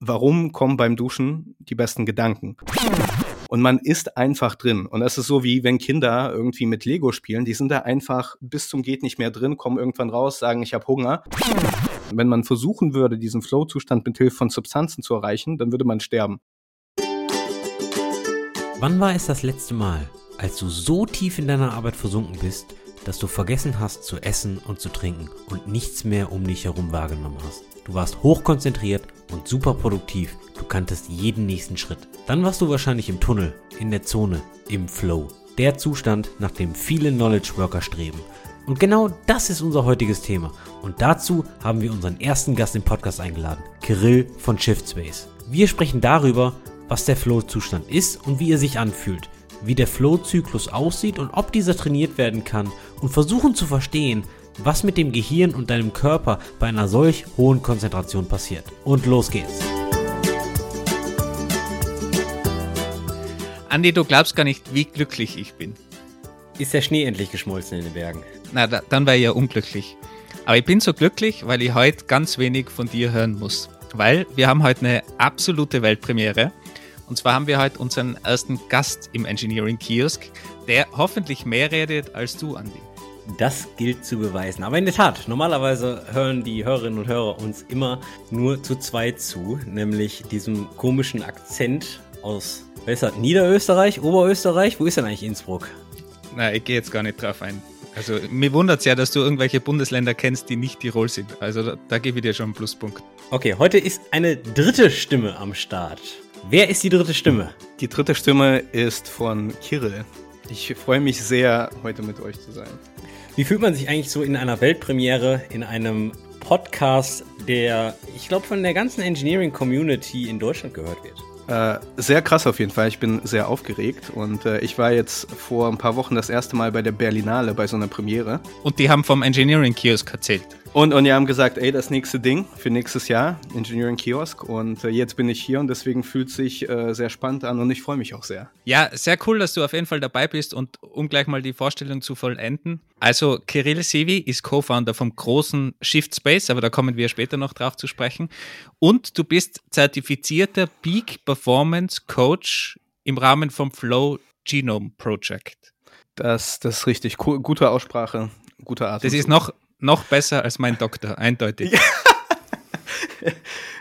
warum kommen beim Duschen die besten Gedanken? Und man ist einfach drin. Und das ist so wie wenn Kinder irgendwie mit Lego spielen, die sind da einfach bis zum geht nicht mehr drin, kommen irgendwann raus, sagen, ich habe Hunger. Wenn man versuchen würde, diesen Flow-Zustand mit Hilfe von Substanzen zu erreichen, dann würde man sterben. Wann war es das letzte Mal, als du so tief in deiner Arbeit versunken bist, dass du vergessen hast zu essen und zu trinken und nichts mehr um dich herum wahrgenommen hast? Du warst hochkonzentriert und super produktiv. Du kanntest jeden nächsten Schritt. Dann warst du wahrscheinlich im Tunnel, in der Zone, im Flow. Der Zustand, nach dem viele Knowledge Worker streben. Und genau das ist unser heutiges Thema. Und dazu haben wir unseren ersten Gast im Podcast eingeladen, Kirill von Shiftspace. Wir sprechen darüber, was der Flow-Zustand ist und wie er sich anfühlt, wie der Flow-Zyklus aussieht und ob dieser trainiert werden kann und versuchen zu verstehen, was mit dem Gehirn und deinem Körper bei einer solch hohen Konzentration passiert. Und los geht's. Andi, du glaubst gar nicht, wie glücklich ich bin. Ist der Schnee endlich geschmolzen in den Bergen? Na, da, dann wäre ich ja unglücklich. Aber ich bin so glücklich, weil ich heute ganz wenig von dir hören muss. Weil wir haben heute eine absolute Weltpremiere. Und zwar haben wir heute unseren ersten Gast im Engineering Kiosk, der hoffentlich mehr redet als du, Andi. Das gilt zu beweisen. Aber in der Tat, normalerweise hören die Hörerinnen und Hörer uns immer nur zu zweit zu, nämlich diesem komischen Akzent aus besser Niederösterreich, Oberösterreich. Wo ist denn eigentlich Innsbruck? Na, ich gehe jetzt gar nicht drauf ein. Also mir wundert es ja, dass du irgendwelche Bundesländer kennst, die nicht Tirol sind. Also da, da gebe ich dir schon einen Pluspunkt. Okay, heute ist eine dritte Stimme am Start. Wer ist die dritte Stimme? Die dritte Stimme ist von Kirill. Ich freue mich sehr, heute mit euch zu sein. Wie fühlt man sich eigentlich so in einer Weltpremiere, in einem Podcast, der, ich glaube, von der ganzen Engineering-Community in Deutschland gehört wird? Äh, sehr krass auf jeden Fall. Ich bin sehr aufgeregt und äh, ich war jetzt vor ein paar Wochen das erste Mal bei der Berlinale bei so einer Premiere. Und die haben vom Engineering Kiosk erzählt. Und, und die haben gesagt, ey, das nächste Ding für nächstes Jahr, Engineering Kiosk. Und äh, jetzt bin ich hier und deswegen fühlt es sich äh, sehr spannend an und ich freue mich auch sehr. Ja, sehr cool, dass du auf jeden Fall dabei bist und um gleich mal die Vorstellung zu vollenden. Also Kirill Sevi ist Co-Founder vom großen Shift Space, aber da kommen wir später noch drauf zu sprechen. Und du bist zertifizierter Peak Performance Coach im Rahmen vom Flow Genome Project. Das, das ist richtig. Cool, gute Aussprache, guter Art. Das ist noch noch besser als mein Doktor, eindeutig.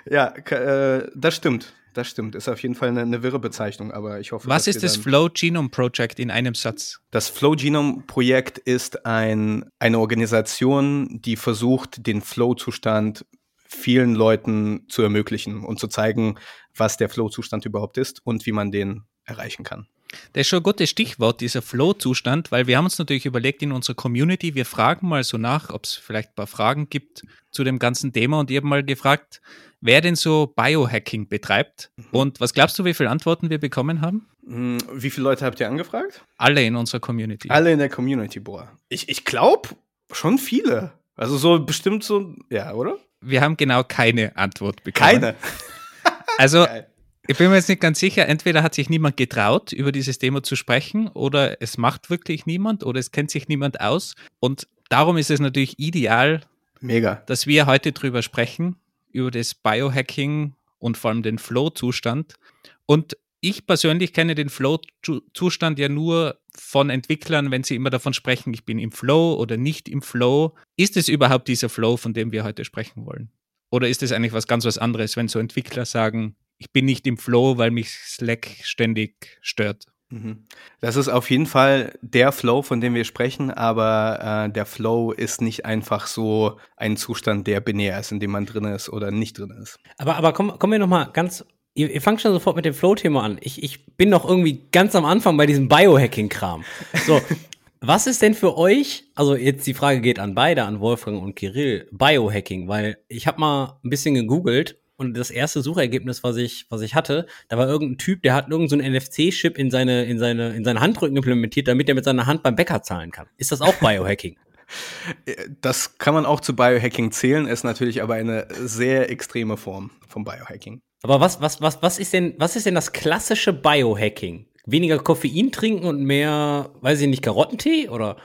ja, äh, das stimmt. Das stimmt. Ist auf jeden Fall eine, eine wirre Bezeichnung, aber ich hoffe. Was ist das Flow Genome Project in einem Satz? Das Flow Genome Projekt ist ein, eine Organisation, die versucht, den Flow-Zustand vielen Leuten zu ermöglichen und zu zeigen, was der Flow-Zustand überhaupt ist und wie man den erreichen kann. Das ist schon ein gutes Stichwort, dieser Flow-Zustand, weil wir haben uns natürlich überlegt in unserer Community, wir fragen mal so nach, ob es vielleicht ein paar Fragen gibt zu dem ganzen Thema und ich habe mal gefragt, wer denn so Biohacking betreibt. Mhm. Und was glaubst du, wie viele Antworten wir bekommen haben? Hm, wie viele Leute habt ihr angefragt? Alle in unserer Community. Alle in der Community, boah. Ich, ich glaube, schon viele. Also so bestimmt so, ja, oder? Wir haben genau keine Antwort bekommen. Keine. Also ich bin mir jetzt nicht ganz sicher, entweder hat sich niemand getraut, über dieses Thema zu sprechen, oder es macht wirklich niemand, oder es kennt sich niemand aus. Und darum ist es natürlich ideal, Mega. dass wir heute drüber sprechen, über das Biohacking und vor allem den Flow-Zustand. Und ich persönlich kenne den Flow-Zustand ja nur von Entwicklern, wenn sie immer davon sprechen, ich bin im Flow oder nicht im Flow. Ist es überhaupt dieser Flow, von dem wir heute sprechen wollen? Oder ist es eigentlich was ganz was anderes, wenn so Entwickler sagen, ich bin nicht im Flow, weil mich Slack ständig stört. Mhm. Das ist auf jeden Fall der Flow, von dem wir sprechen, aber äh, der Flow ist nicht einfach so ein Zustand, der binär ist, in dem man drin ist oder nicht drin ist. Aber, aber komm, kommen wir noch mal ganz Ihr, ihr fangt schon sofort mit dem Flow-Thema an. Ich, ich bin noch irgendwie ganz am Anfang bei diesem Biohacking-Kram. So, was ist denn für euch, also jetzt die Frage geht an beide, an Wolfgang und Kirill, Biohacking, weil ich habe mal ein bisschen gegoogelt und das erste Suchergebnis, was ich, was ich hatte, da war irgendein Typ, der hat irgendeinen so NFC-Chip in seine, in seine, in seine Handrücken implementiert, damit er mit seiner Hand beim Bäcker zahlen kann. Ist das auch Biohacking? Das kann man auch zu Biohacking zählen, ist natürlich aber eine sehr extreme Form von Biohacking. Aber was, was, was, was ist denn, was ist denn das klassische Biohacking? Weniger Koffein trinken und mehr, weiß ich nicht, Karottentee oder?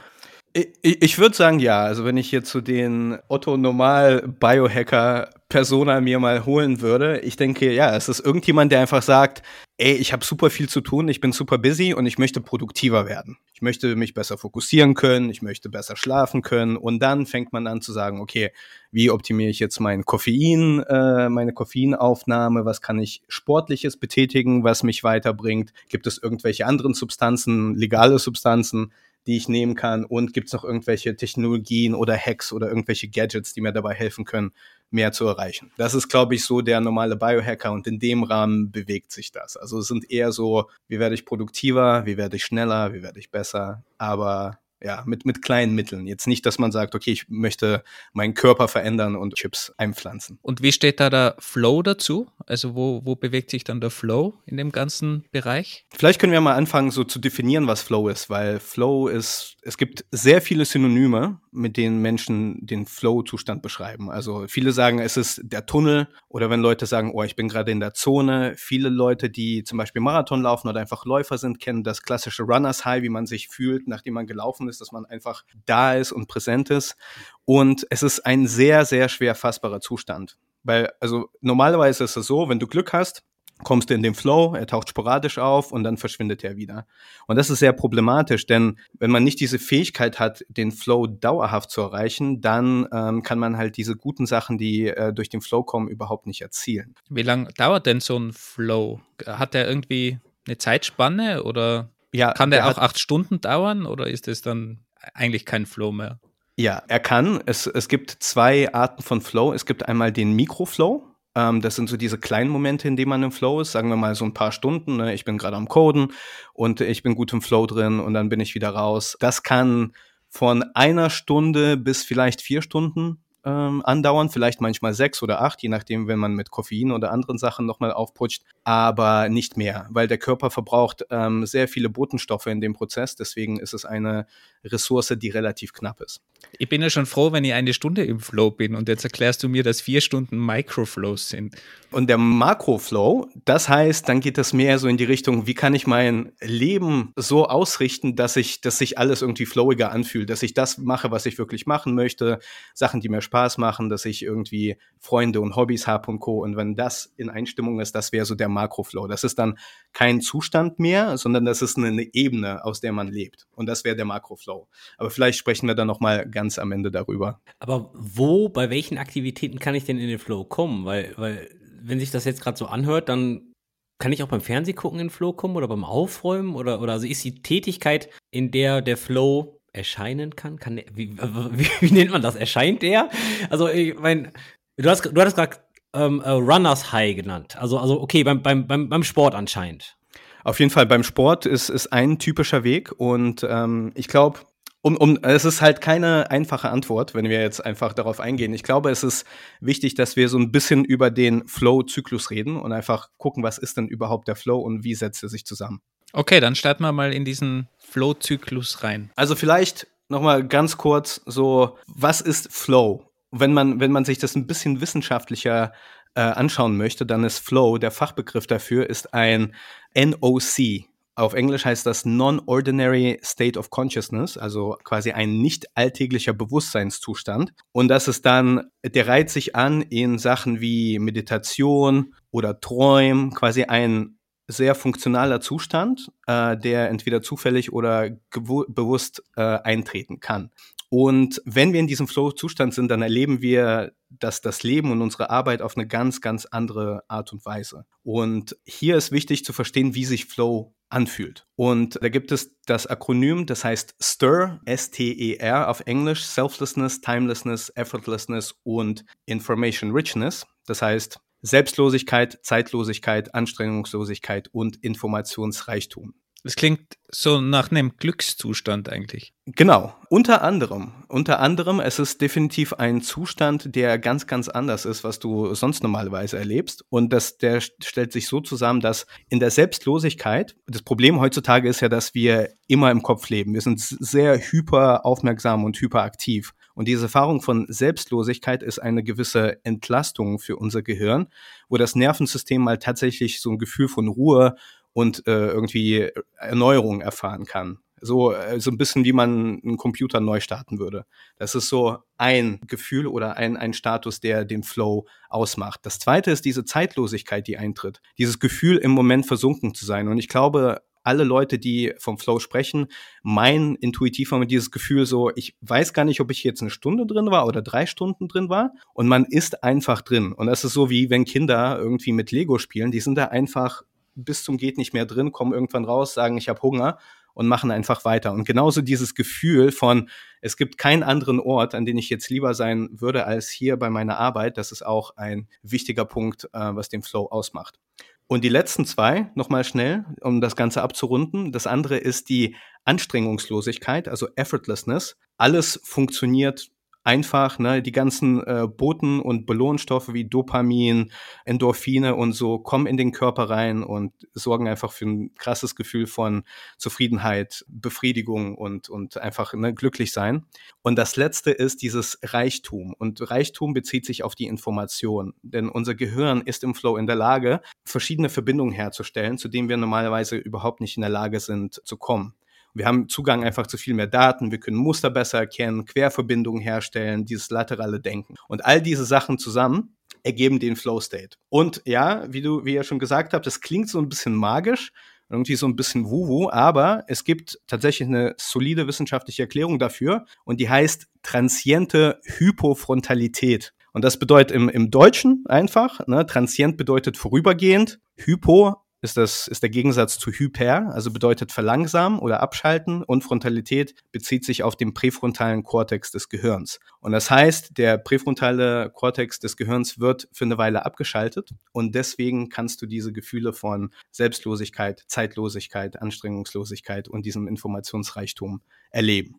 Ich, ich würde sagen, ja. Also wenn ich hier zu den Otto Normal Biohacker Persona mir mal holen würde. Ich denke, ja, es ist irgendjemand, der einfach sagt, ey, ich habe super viel zu tun, ich bin super busy und ich möchte produktiver werden. Ich möchte mich besser fokussieren können, ich möchte besser schlafen können und dann fängt man an zu sagen, okay, wie optimiere ich jetzt mein Koffein, äh, meine Koffeinaufnahme, was kann ich sportliches betätigen, was mich weiterbringt? Gibt es irgendwelche anderen Substanzen, legale Substanzen, die ich nehmen kann? Und gibt es noch irgendwelche Technologien oder Hacks oder irgendwelche Gadgets, die mir dabei helfen können, mehr zu erreichen? Das ist, glaube ich, so der normale Biohacker und in dem Rahmen bewegt sich das. Also es sind eher so, wie werde ich produktiver, wie werde ich schneller, wie werde ich besser, aber ja, mit, mit kleinen Mitteln. Jetzt nicht, dass man sagt, okay, ich möchte meinen Körper verändern und Chips einpflanzen. Und wie steht da der Flow dazu? Also wo, wo bewegt sich dann der Flow in dem ganzen Bereich? Vielleicht können wir mal anfangen, so zu definieren, was Flow ist, weil Flow ist, es gibt sehr viele Synonyme, mit denen Menschen den Flow-Zustand beschreiben. Also viele sagen, es ist der Tunnel oder wenn Leute sagen, oh, ich bin gerade in der Zone. Viele Leute, die zum Beispiel Marathon laufen oder einfach Läufer sind, kennen das klassische Runners High, wie man sich fühlt, nachdem man gelaufen ist, dass man einfach da ist und präsent ist. Und es ist ein sehr, sehr schwer fassbarer Zustand. Weil, also normalerweise ist es so, wenn du Glück hast, kommst du in den Flow, er taucht sporadisch auf und dann verschwindet er wieder. Und das ist sehr problematisch, denn wenn man nicht diese Fähigkeit hat, den Flow dauerhaft zu erreichen, dann ähm, kann man halt diese guten Sachen, die äh, durch den Flow kommen, überhaupt nicht erzielen. Wie lange dauert denn so ein Flow? Hat der irgendwie eine Zeitspanne oder ja, kann der, der auch acht Stunden dauern oder ist es dann eigentlich kein Flow mehr? Ja, er kann. Es, es gibt zwei Arten von Flow. Es gibt einmal den Mikroflow. Ähm, das sind so diese kleinen Momente, in denen man im Flow ist. Sagen wir mal so ein paar Stunden. Ne? Ich bin gerade am Coden und ich bin gut im Flow drin und dann bin ich wieder raus. Das kann von einer Stunde bis vielleicht vier Stunden ähm, andauern, vielleicht manchmal sechs oder acht, je nachdem, wenn man mit Koffein oder anderen Sachen nochmal aufputscht, aber nicht mehr, weil der Körper verbraucht ähm, sehr viele Botenstoffe in dem Prozess, deswegen ist es eine Ressource, die relativ knapp ist. Ich bin ja schon froh, wenn ich eine Stunde im Flow bin und jetzt erklärst du mir, dass vier Stunden Microflows sind. Und der Makroflow, das heißt, dann geht es mehr so in die Richtung, wie kann ich mein Leben so ausrichten, dass ich, dass sich alles irgendwie flowiger anfühlt, dass ich das mache, was ich wirklich machen möchte, Sachen, die mir Spaß machen, dass ich irgendwie Freunde und Hobbys habe und Co. Und wenn das in Einstimmung ist, das wäre so der Makroflow. Das ist dann kein Zustand mehr, sondern das ist eine Ebene, aus der man lebt. Und das wäre der Makroflow. Aber vielleicht sprechen wir dann noch mal ganz am Ende darüber. Aber wo, bei welchen Aktivitäten kann ich denn in den Flow kommen? Weil, weil wenn sich das jetzt gerade so anhört, dann kann ich auch beim Fernsehgucken in den Flow kommen oder beim Aufräumen oder, oder also ist die Tätigkeit, in der der Flow erscheinen kann? kann der, wie, wie, wie, nennt man das? Erscheint der? Also, ich meine, du hast, du hattest gerade ähm, uh, Runners High genannt. Also, also okay, beim, beim, beim, beim Sport anscheinend. Auf jeden Fall, beim Sport ist, ist ein typischer Weg und ähm, ich glaube, um, um, es ist halt keine einfache Antwort, wenn wir jetzt einfach darauf eingehen. Ich glaube, es ist wichtig, dass wir so ein bisschen über den Flow-Zyklus reden und einfach gucken, was ist denn überhaupt der Flow und wie setzt er sich zusammen. Okay, dann starten wir mal in diesen Flow-Zyklus rein. Also vielleicht noch mal ganz kurz so, was ist Flow? Wenn man, wenn man sich das ein bisschen wissenschaftlicher äh, anschauen möchte, dann ist Flow, der Fachbegriff dafür, ist ein NOC, auf Englisch heißt das Non-Ordinary State of Consciousness, also quasi ein nicht alltäglicher Bewusstseinszustand. Und das ist dann, der reiht sich an in Sachen wie Meditation oder Träumen, quasi ein sehr funktionaler Zustand, äh, der entweder zufällig oder bewusst äh, eintreten kann. Und wenn wir in diesem Flow-Zustand sind, dann erleben wir dass das Leben und unsere Arbeit auf eine ganz, ganz andere Art und Weise. Und hier ist wichtig zu verstehen, wie sich Flow anfühlt. Und da gibt es das Akronym, das heißt STIR, S-T-E-R auf Englisch, Selflessness, Timelessness, Effortlessness und Information Richness. Das heißt Selbstlosigkeit, Zeitlosigkeit, Anstrengungslosigkeit und Informationsreichtum. Das klingt so nach einem Glückszustand eigentlich. Genau, unter anderem. Unter anderem, es ist definitiv ein Zustand, der ganz, ganz anders ist, was du sonst normalerweise erlebst. Und das, der stellt sich so zusammen, dass in der Selbstlosigkeit, das Problem heutzutage ist ja, dass wir immer im Kopf leben. Wir sind sehr hyper aufmerksam und hyperaktiv. Und diese Erfahrung von Selbstlosigkeit ist eine gewisse Entlastung für unser Gehirn, wo das Nervensystem mal tatsächlich so ein Gefühl von Ruhe und äh, irgendwie Erneuerung erfahren kann. So, äh, so ein bisschen wie man einen Computer neu starten würde. Das ist so ein Gefühl oder ein, ein Status, der den Flow ausmacht. Das zweite ist diese Zeitlosigkeit, die eintritt. Dieses Gefühl, im Moment versunken zu sein. Und ich glaube, alle Leute, die vom Flow sprechen, meinen intuitiv haben dieses Gefühl so, ich weiß gar nicht, ob ich jetzt eine Stunde drin war oder drei Stunden drin war und man ist einfach drin. Und das ist so wie wenn Kinder irgendwie mit Lego spielen, die sind da einfach bis zum geht nicht mehr drin, kommen irgendwann raus, sagen, ich habe Hunger und machen einfach weiter. Und genauso dieses Gefühl von, es gibt keinen anderen Ort, an den ich jetzt lieber sein würde als hier bei meiner Arbeit, das ist auch ein wichtiger Punkt, äh, was den Flow ausmacht. Und die letzten zwei, nochmal schnell, um das Ganze abzurunden. Das andere ist die Anstrengungslosigkeit, also Effortlessness. Alles funktioniert einfach, ne, die ganzen äh, Boten und Belohnstoffe wie Dopamin, Endorphine und so kommen in den Körper rein und sorgen einfach für ein krasses Gefühl von Zufriedenheit, Befriedigung und, und einfach ne, glücklich sein. Und das letzte ist dieses Reichtum. Und Reichtum bezieht sich auf die Information. Denn unser Gehirn ist im Flow in der Lage, verschiedene Verbindungen herzustellen, zu denen wir normalerweise überhaupt nicht in der Lage sind zu kommen. Wir haben Zugang einfach zu viel mehr Daten, wir können Muster besser erkennen, Querverbindungen herstellen, dieses laterale Denken. Und all diese Sachen zusammen ergeben den Flow State. Und ja, wie du, wie ihr schon gesagt habt, das klingt so ein bisschen magisch, irgendwie so ein bisschen wuhu, aber es gibt tatsächlich eine solide wissenschaftliche Erklärung dafür und die heißt transiente Hypofrontalität. Und das bedeutet im, im Deutschen einfach, ne, transient bedeutet vorübergehend, Hypo ist, das, ist der Gegensatz zu Hyper, also bedeutet verlangsamen oder abschalten und Frontalität bezieht sich auf den präfrontalen Kortex des Gehirns. Und das heißt, der präfrontale Kortex des Gehirns wird für eine Weile abgeschaltet und deswegen kannst du diese Gefühle von Selbstlosigkeit, Zeitlosigkeit, Anstrengungslosigkeit und diesem Informationsreichtum erleben.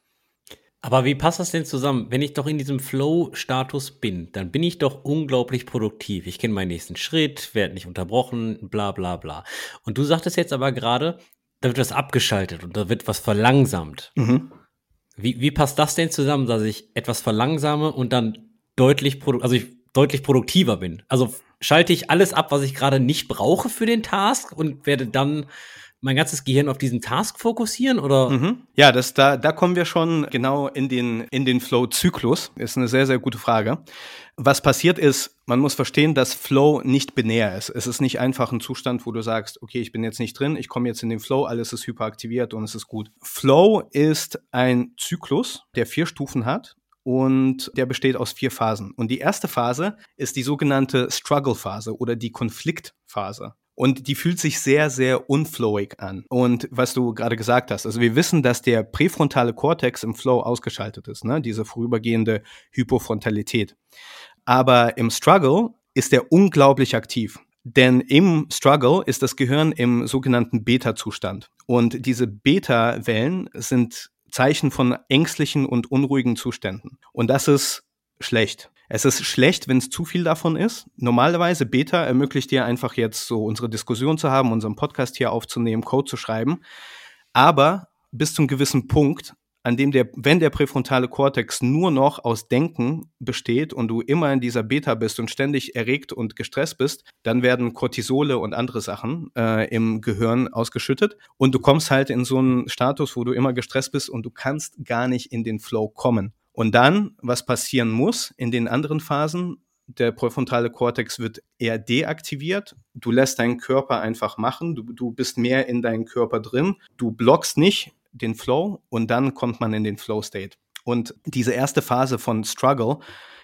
Aber wie passt das denn zusammen? Wenn ich doch in diesem Flow-Status bin, dann bin ich doch unglaublich produktiv. Ich kenne meinen nächsten Schritt, werde nicht unterbrochen, bla bla bla. Und du sagtest jetzt aber gerade, da wird was abgeschaltet und da wird was verlangsamt. Mhm. Wie, wie passt das denn zusammen, dass ich etwas verlangsame und dann deutlich, also ich deutlich produktiver bin? Also schalte ich alles ab, was ich gerade nicht brauche für den Task und werde dann mein ganzes Gehirn auf diesen Task fokussieren oder? Mhm. Ja, das, da, da kommen wir schon genau in den, in den Flow-Zyklus. Ist eine sehr, sehr gute Frage. Was passiert ist, man muss verstehen, dass Flow nicht binär ist. Es ist nicht einfach ein Zustand, wo du sagst, okay, ich bin jetzt nicht drin, ich komme jetzt in den Flow, alles ist hyperaktiviert und es ist gut. Flow ist ein Zyklus, der vier Stufen hat und der besteht aus vier Phasen. Und die erste Phase ist die sogenannte Struggle-Phase oder die Konfliktphase. Und die fühlt sich sehr, sehr unflowig an. Und was du gerade gesagt hast, also wir wissen, dass der präfrontale Kortex im Flow ausgeschaltet ist, ne? diese vorübergehende Hypofrontalität. Aber im Struggle ist er unglaublich aktiv. Denn im Struggle ist das Gehirn im sogenannten Beta-Zustand. Und diese Beta-Wellen sind Zeichen von ängstlichen und unruhigen Zuständen. Und das ist schlecht. Es ist schlecht, wenn es zu viel davon ist. Normalerweise Beta ermöglicht dir einfach jetzt so unsere Diskussion zu haben, unseren Podcast hier aufzunehmen, Code zu schreiben. Aber bis zum gewissen Punkt, an dem der, wenn der präfrontale Kortex nur noch aus Denken besteht und du immer in dieser Beta bist und ständig erregt und gestresst bist, dann werden Cortisole und andere Sachen äh, im Gehirn ausgeschüttet und du kommst halt in so einen Status, wo du immer gestresst bist und du kannst gar nicht in den Flow kommen. Und dann, was passieren muss in den anderen Phasen, der präfrontale Kortex wird eher deaktiviert. Du lässt deinen Körper einfach machen. Du, du bist mehr in deinem Körper drin. Du blockst nicht den Flow und dann kommt man in den Flow State. Und diese erste Phase von Struggle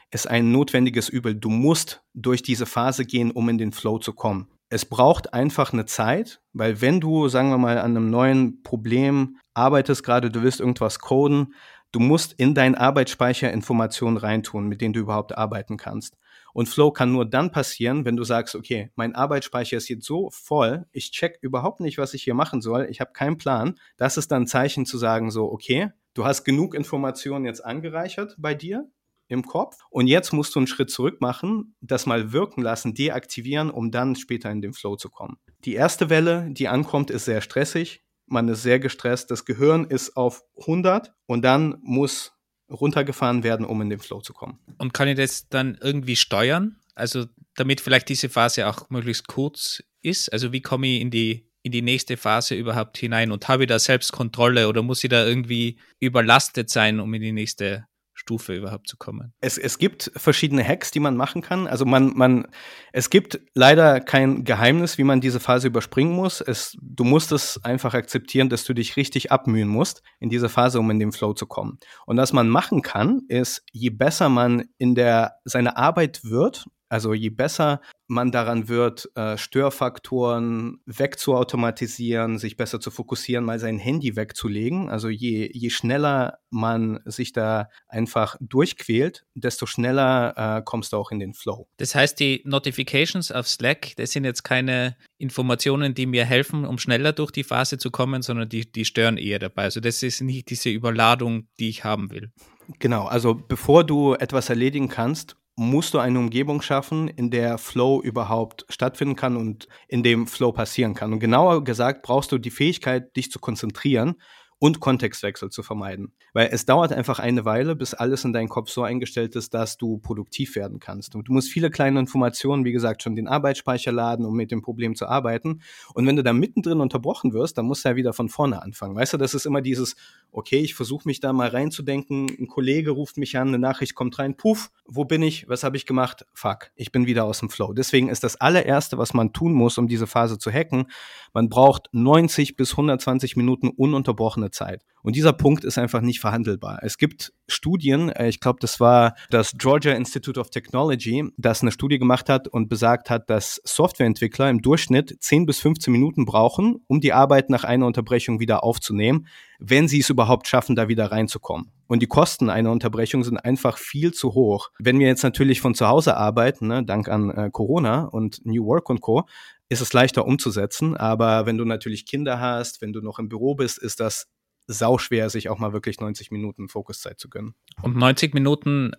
ist ein notwendiges Übel. Du musst durch diese Phase gehen, um in den Flow zu kommen. Es braucht einfach eine Zeit, weil wenn du, sagen wir mal, an einem neuen Problem arbeitest gerade, du willst irgendwas coden, Du musst in deinen Arbeitsspeicher Informationen reintun, mit denen du überhaupt arbeiten kannst. Und Flow kann nur dann passieren, wenn du sagst, okay, mein Arbeitsspeicher ist jetzt so voll, ich check überhaupt nicht, was ich hier machen soll, ich habe keinen Plan. Das ist dann ein Zeichen zu sagen, so, okay, du hast genug Informationen jetzt angereichert bei dir im Kopf und jetzt musst du einen Schritt zurück machen, das mal wirken lassen, deaktivieren, um dann später in den Flow zu kommen. Die erste Welle, die ankommt, ist sehr stressig man ist sehr gestresst, das Gehirn ist auf 100 und dann muss runtergefahren werden, um in den Flow zu kommen. Und kann ich das dann irgendwie steuern? Also damit vielleicht diese Phase auch möglichst kurz ist? Also wie komme ich in die in die nächste Phase überhaupt hinein und habe ich da selbst Kontrolle oder muss ich da irgendwie überlastet sein, um in die nächste Stufe überhaupt zu kommen. Es, es gibt verschiedene Hacks, die man machen kann. Also man, man, es gibt leider kein Geheimnis, wie man diese Phase überspringen muss. Es, du musst es einfach akzeptieren, dass du dich richtig abmühen musst in dieser Phase, um in den Flow zu kommen. Und was man machen kann, ist, je besser man in der, seine Arbeit wird, also je besser man daran wird, äh, Störfaktoren wegzuautomatisieren, sich besser zu fokussieren, mal sein Handy wegzulegen. Also je, je schneller man sich da einfach durchquält, desto schneller äh, kommst du auch in den Flow. Das heißt, die Notifications auf Slack, das sind jetzt keine Informationen, die mir helfen, um schneller durch die Phase zu kommen, sondern die, die stören eher dabei. Also das ist nicht diese Überladung, die ich haben will. Genau, also bevor du etwas erledigen kannst, musst du eine Umgebung schaffen, in der Flow überhaupt stattfinden kann und in dem Flow passieren kann. Und genauer gesagt brauchst du die Fähigkeit, dich zu konzentrieren und Kontextwechsel zu vermeiden. Weil es dauert einfach eine Weile, bis alles in deinem Kopf so eingestellt ist, dass du produktiv werden kannst. Und du musst viele kleine Informationen, wie gesagt, schon den Arbeitsspeicher laden, um mit dem Problem zu arbeiten. Und wenn du da mittendrin unterbrochen wirst, dann musst du ja wieder von vorne anfangen. Weißt du, das ist immer dieses, okay, ich versuche mich da mal reinzudenken, ein Kollege ruft mich an, eine Nachricht kommt rein, puff, wo bin ich, was habe ich gemacht? Fuck, ich bin wieder aus dem Flow. Deswegen ist das allererste, was man tun muss, um diese Phase zu hacken, man braucht 90 bis 120 Minuten ununterbrochene Zeit. Und dieser Punkt ist einfach nicht verhandelbar. Es gibt Studien, äh, ich glaube, das war das Georgia Institute of Technology, das eine Studie gemacht hat und besagt hat, dass Softwareentwickler im Durchschnitt 10 bis 15 Minuten brauchen, um die Arbeit nach einer Unterbrechung wieder aufzunehmen, wenn sie es überhaupt schaffen, da wieder reinzukommen. Und die Kosten einer Unterbrechung sind einfach viel zu hoch. Wenn wir jetzt natürlich von zu Hause arbeiten, ne, dank an äh, Corona und New Work und Co., ist es leichter umzusetzen. Aber wenn du natürlich Kinder hast, wenn du noch im Büro bist, ist das sauschwer, sich auch mal wirklich 90 Minuten Fokuszeit zu gönnen. Und 90 Minuten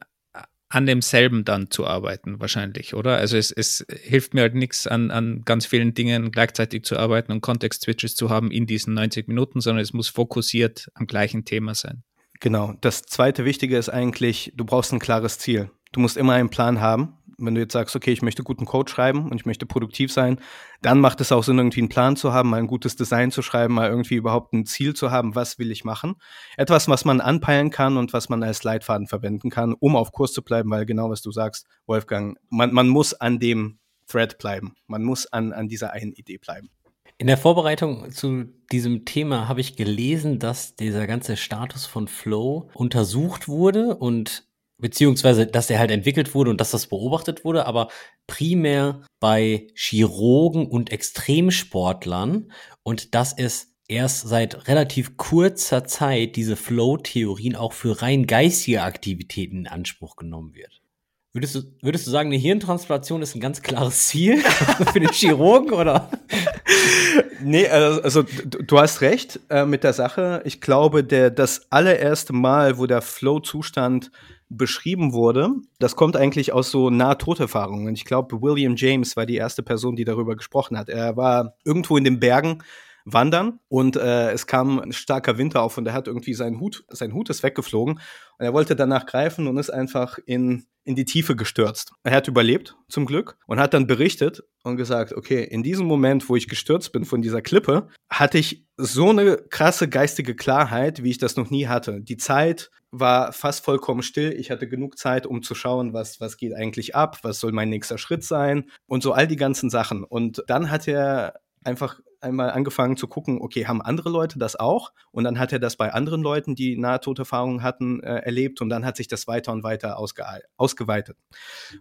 an demselben dann zu arbeiten, wahrscheinlich, oder? Also es, es hilft mir halt nichts, an, an ganz vielen Dingen gleichzeitig zu arbeiten und Kontext-Switches zu haben in diesen 90 Minuten, sondern es muss fokussiert am gleichen Thema sein. Genau. Das zweite Wichtige ist eigentlich, du brauchst ein klares Ziel. Du musst immer einen Plan haben wenn du jetzt sagst, okay, ich möchte guten Code schreiben und ich möchte produktiv sein, dann macht es auch Sinn, irgendwie einen Plan zu haben, mal ein gutes Design zu schreiben, mal irgendwie überhaupt ein Ziel zu haben, was will ich machen. Etwas, was man anpeilen kann und was man als Leitfaden verwenden kann, um auf Kurs zu bleiben, weil genau was du sagst, Wolfgang, man, man muss an dem Thread bleiben. Man muss an, an dieser einen Idee bleiben. In der Vorbereitung zu diesem Thema habe ich gelesen, dass dieser ganze Status von Flow untersucht wurde und beziehungsweise dass er halt entwickelt wurde und dass das beobachtet wurde, aber primär bei Chirurgen und Extremsportlern und dass es erst seit relativ kurzer Zeit diese Flow-Theorien auch für rein geistige Aktivitäten in Anspruch genommen wird. Würdest du, würdest du sagen, eine Hirntransplantation ist ein ganz klares Ziel für den Chirurgen oder? Nee, also, also du hast recht äh, mit der Sache. Ich glaube, der, das allererste Mal, wo der Flow-Zustand beschrieben wurde, das kommt eigentlich aus so Nahtoderfahrungen. Ich glaube, William James war die erste Person, die darüber gesprochen hat. Er war irgendwo in den Bergen wandern und äh, es kam ein starker Winter auf und er hat irgendwie seinen Hut, sein Hut ist weggeflogen und er wollte danach greifen und ist einfach in, in die Tiefe gestürzt. Er hat überlebt, zum Glück, und hat dann berichtet und gesagt, okay, in diesem Moment, wo ich gestürzt bin von dieser Klippe, hatte ich so eine krasse geistige Klarheit, wie ich das noch nie hatte. Die Zeit war fast vollkommen still. Ich hatte genug Zeit, um zu schauen, was, was geht eigentlich ab, was soll mein nächster Schritt sein und so all die ganzen Sachen. Und dann hat er einfach einmal angefangen zu gucken, okay, haben andere Leute das auch? Und dann hat er das bei anderen Leuten, die Nahtoderfahrungen hatten, äh, erlebt und dann hat sich das weiter und weiter ausge ausgeweitet.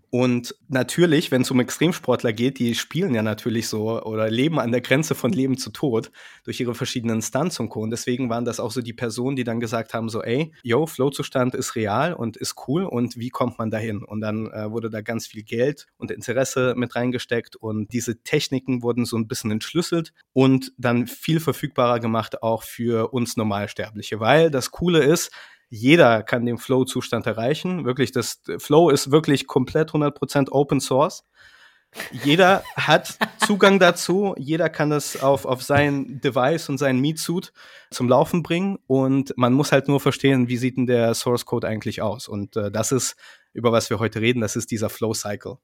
Und natürlich, wenn es um Extremsportler geht, die spielen ja natürlich so oder leben an der Grenze von Leben zu Tod durch ihre verschiedenen Stunts und Co. Und deswegen waren das auch so die Personen, die dann gesagt haben, so, ey, yo, Flow-Zustand ist real und ist cool und wie kommt man dahin? Und dann äh, wurde da ganz viel Geld und Interesse mit reingesteckt und diese Techniken wurden so ein bisschen entschlüsselt und dann viel verfügbarer gemacht auch für uns Normalsterbliche, weil das Coole ist, jeder kann den Flow-Zustand erreichen. Wirklich, das Flow ist wirklich komplett 100% Open Source. Jeder hat Zugang dazu, jeder kann das auf, auf sein Device und sein Meat-Suit zum Laufen bringen und man muss halt nur verstehen, wie sieht denn der Source Code eigentlich aus. Und äh, das ist, über was wir heute reden, das ist dieser Flow-Cycle.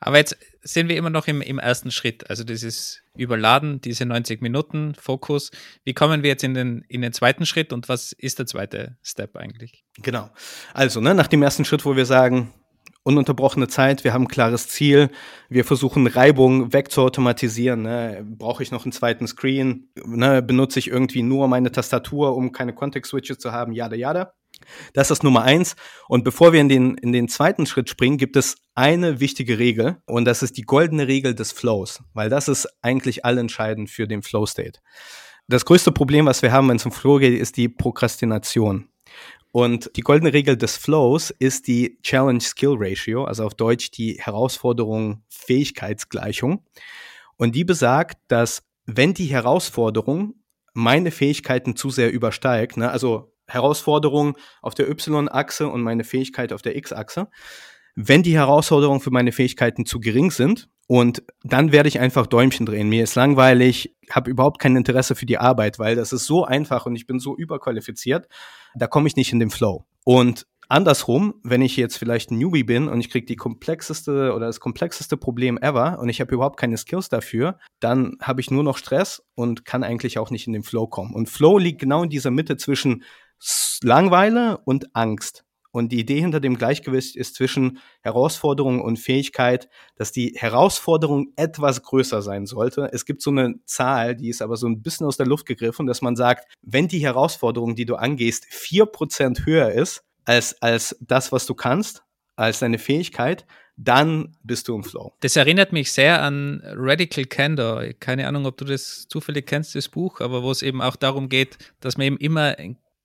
Aber jetzt sind wir immer noch im, im ersten Schritt. Also das ist überladen, diese 90 Minuten Fokus. Wie kommen wir jetzt in den, in den zweiten Schritt und was ist der zweite Step eigentlich? Genau. Also, ne, nach dem ersten Schritt, wo wir sagen, ununterbrochene Zeit, wir haben ein klares Ziel, wir versuchen Reibung wegzuautomatisieren. Ne? Brauche ich noch einen zweiten Screen? Ne? Benutze ich irgendwie nur meine Tastatur, um keine Context-Switches zu haben? Jada, jada. Das ist Nummer eins. Und bevor wir in den, in den zweiten Schritt springen, gibt es eine wichtige Regel und das ist die goldene Regel des Flows, weil das ist eigentlich allentscheidend für den Flow-State. Das größte Problem, was wir haben, wenn es um Flow geht, ist die Prokrastination. Und die goldene Regel des Flows ist die Challenge-Skill-Ratio, also auf Deutsch die Herausforderung-Fähigkeitsgleichung. Und die besagt, dass wenn die Herausforderung meine Fähigkeiten zu sehr übersteigt, ne, also Herausforderung auf der Y-Achse und meine Fähigkeit auf der X-Achse. Wenn die Herausforderungen für meine Fähigkeiten zu gering sind, und dann werde ich einfach Däumchen drehen. Mir ist langweilig, habe überhaupt kein Interesse für die Arbeit, weil das ist so einfach und ich bin so überqualifiziert, da komme ich nicht in den Flow. Und andersrum, wenn ich jetzt vielleicht ein Newbie bin und ich kriege die komplexeste oder das komplexeste Problem ever und ich habe überhaupt keine Skills dafür, dann habe ich nur noch Stress und kann eigentlich auch nicht in den Flow kommen. Und Flow liegt genau in dieser Mitte zwischen Langweile und Angst. Und die Idee hinter dem Gleichgewicht ist zwischen Herausforderung und Fähigkeit, dass die Herausforderung etwas größer sein sollte. Es gibt so eine Zahl, die ist aber so ein bisschen aus der Luft gegriffen, dass man sagt, wenn die Herausforderung, die du angehst, vier Prozent höher ist als, als das, was du kannst, als deine Fähigkeit, dann bist du im Flow. Das erinnert mich sehr an Radical Candor. Keine Ahnung, ob du das zufällig kennst, das Buch, aber wo es eben auch darum geht, dass man eben immer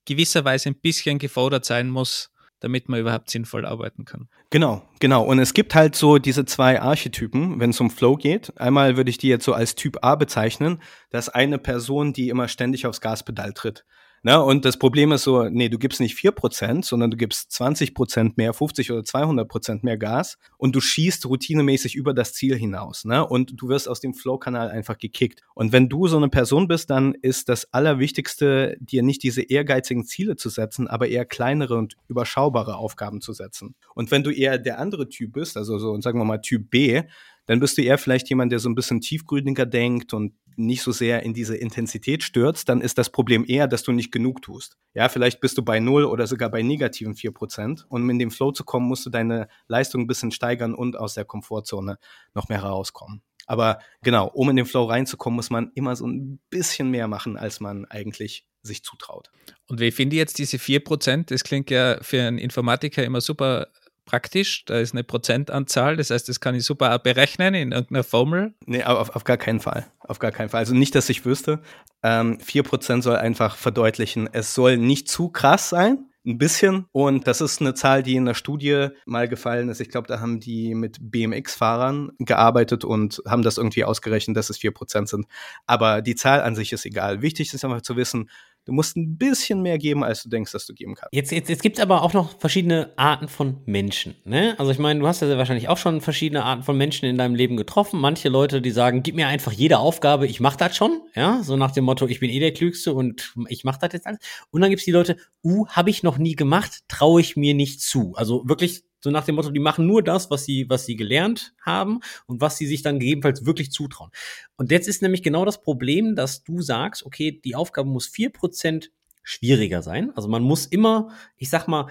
gewisserweise ein bisschen gefordert sein muss, damit man überhaupt sinnvoll arbeiten kann. Genau, genau. Und es gibt halt so diese zwei Archetypen, wenn es um Flow geht. Einmal würde ich die jetzt so als Typ A bezeichnen. Das ist eine Person, die immer ständig aufs Gaspedal tritt. Ne? Und das Problem ist so, nee, du gibst nicht vier Prozent, sondern du gibst 20 Prozent mehr, 50 oder 200 Prozent mehr Gas und du schießt routinemäßig über das Ziel hinaus. Ne? Und du wirst aus dem Flow-Kanal einfach gekickt. Und wenn du so eine Person bist, dann ist das Allerwichtigste, dir nicht diese ehrgeizigen Ziele zu setzen, aber eher kleinere und überschaubare Aufgaben zu setzen. Und wenn du eher der andere Typ bist, also so, sagen wir mal Typ B, dann bist du eher vielleicht jemand, der so ein bisschen tiefgründiger denkt und nicht so sehr in diese Intensität stürzt, dann ist das Problem eher, dass du nicht genug tust. Ja, vielleicht bist du bei null oder sogar bei negativen vier Prozent. Und um in den Flow zu kommen, musst du deine Leistung ein bisschen steigern und aus der Komfortzone noch mehr herauskommen. Aber genau, um in den Flow reinzukommen, muss man immer so ein bisschen mehr machen, als man eigentlich sich zutraut. Und wie finde ich jetzt diese vier Prozent? Das klingt ja für einen Informatiker immer super praktisch. Da ist eine Prozentanzahl, das heißt, das kann ich super berechnen in irgendeiner Formel. Nee, auf, auf gar keinen Fall. Auf gar keinen Fall. Also nicht, dass ich wüsste. Ähm, 4% soll einfach verdeutlichen, es soll nicht zu krass sein. Ein bisschen. Und das ist eine Zahl, die in der Studie mal gefallen ist. Ich glaube, da haben die mit BMX-Fahrern gearbeitet und haben das irgendwie ausgerechnet, dass es 4% sind. Aber die Zahl an sich ist egal. Wichtig ist einfach zu wissen, Du musst ein bisschen mehr geben, als du denkst, dass du geben kannst. Jetzt, jetzt, jetzt gibt es aber auch noch verschiedene Arten von Menschen. Ne? Also ich meine, du hast ja wahrscheinlich auch schon verschiedene Arten von Menschen in deinem Leben getroffen. Manche Leute, die sagen, gib mir einfach jede Aufgabe, ich mach das schon. Ja, so nach dem Motto, ich bin eh der Klügste und ich mach das jetzt alles. Und dann gibt es die Leute, uh, habe ich noch nie gemacht, traue ich mir nicht zu. Also wirklich so nach dem Motto, die machen nur das, was sie, was sie gelernt haben und was sie sich dann gegebenenfalls wirklich zutrauen. Und jetzt ist nämlich genau das Problem, dass du sagst, okay, die Aufgabe muss vier Prozent schwieriger sein. Also man muss immer, ich sag mal,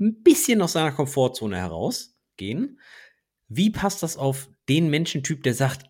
ein bisschen aus seiner Komfortzone herausgehen. Wie passt das auf den Menschentyp, der sagt,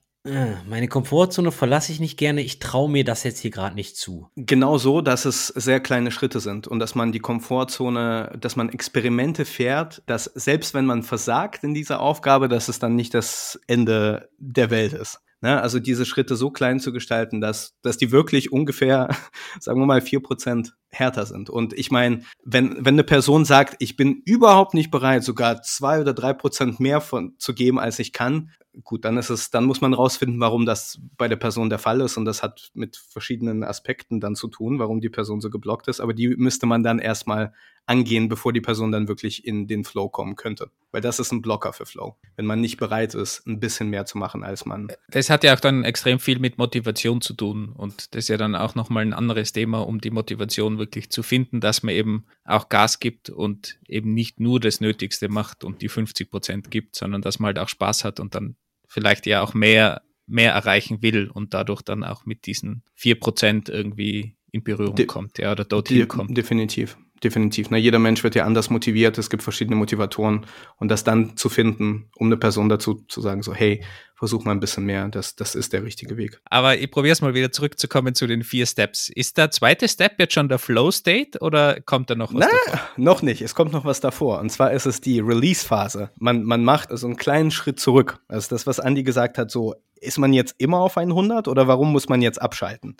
meine Komfortzone verlasse ich nicht gerne. Ich traue mir das jetzt hier gerade nicht zu. Genau so, dass es sehr kleine Schritte sind und dass man die Komfortzone, dass man Experimente fährt, dass selbst wenn man versagt in dieser Aufgabe, dass es dann nicht das Ende der Welt ist. Ne? Also diese Schritte so klein zu gestalten, dass, dass die wirklich ungefähr, sagen wir mal, vier Prozent härter sind. Und ich meine, wenn, wenn eine Person sagt, ich bin überhaupt nicht bereit, sogar zwei oder drei Prozent mehr von, zu geben, als ich kann, gut, dann ist es, dann muss man rausfinden, warum das bei der Person der Fall ist. Und das hat mit verschiedenen Aspekten dann zu tun, warum die Person so geblockt ist. Aber die müsste man dann erstmal angehen, bevor die Person dann wirklich in den Flow kommen könnte. Weil das ist ein Blocker für Flow, wenn man nicht bereit ist, ein bisschen mehr zu machen, als man. Das hat ja auch dann extrem viel mit Motivation zu tun. Und das ist ja dann auch nochmal ein anderes Thema, um die Motivation wirklich zu finden, dass man eben auch Gas gibt und eben nicht nur das Nötigste macht und die 50 Prozent gibt, sondern dass man halt auch Spaß hat und dann vielleicht ja auch mehr mehr erreichen will und dadurch dann auch mit diesen 4% irgendwie in Berührung De kommt, ja, oder dorthin De kommt. Definitiv definitiv. Ne? Jeder Mensch wird ja anders motiviert. Es gibt verschiedene Motivatoren. Und das dann zu finden, um eine Person dazu zu sagen, so, hey, versuch mal ein bisschen mehr, das, das ist der richtige Weg. Aber ich probiere es mal wieder zurückzukommen zu den vier Steps. Ist der zweite Step jetzt schon der Flow State oder kommt da noch was Na, davor? Noch nicht. Es kommt noch was davor. Und zwar ist es die Release-Phase. Man, man macht so einen kleinen Schritt zurück. Also das, was Andy gesagt hat, so, ist man jetzt immer auf 100 oder warum muss man jetzt abschalten?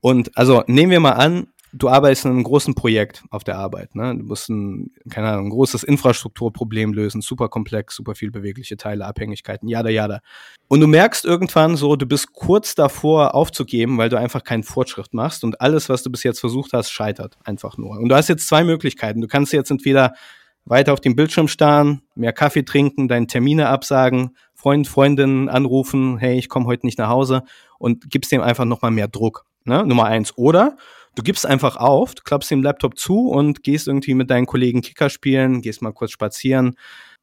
Und also nehmen wir mal an, du arbeitest in einem großen Projekt auf der Arbeit. Ne? Du musst ein, keine Ahnung, ein großes Infrastrukturproblem lösen, super komplex, super viel bewegliche Teile, Abhängigkeiten, jada, jada. Und du merkst irgendwann so, du bist kurz davor aufzugeben, weil du einfach keinen Fortschritt machst und alles, was du bis jetzt versucht hast, scheitert einfach nur. Und du hast jetzt zwei Möglichkeiten. Du kannst jetzt entweder weiter auf dem Bildschirm starren, mehr Kaffee trinken, deine Termine absagen, Freund, Freundinnen anrufen, hey, ich komme heute nicht nach Hause und gibst dem einfach nochmal mehr Druck. Ne? Nummer eins. Oder Du gibst einfach auf, du klappst den Laptop zu und gehst irgendwie mit deinen Kollegen Kicker spielen, gehst mal kurz spazieren.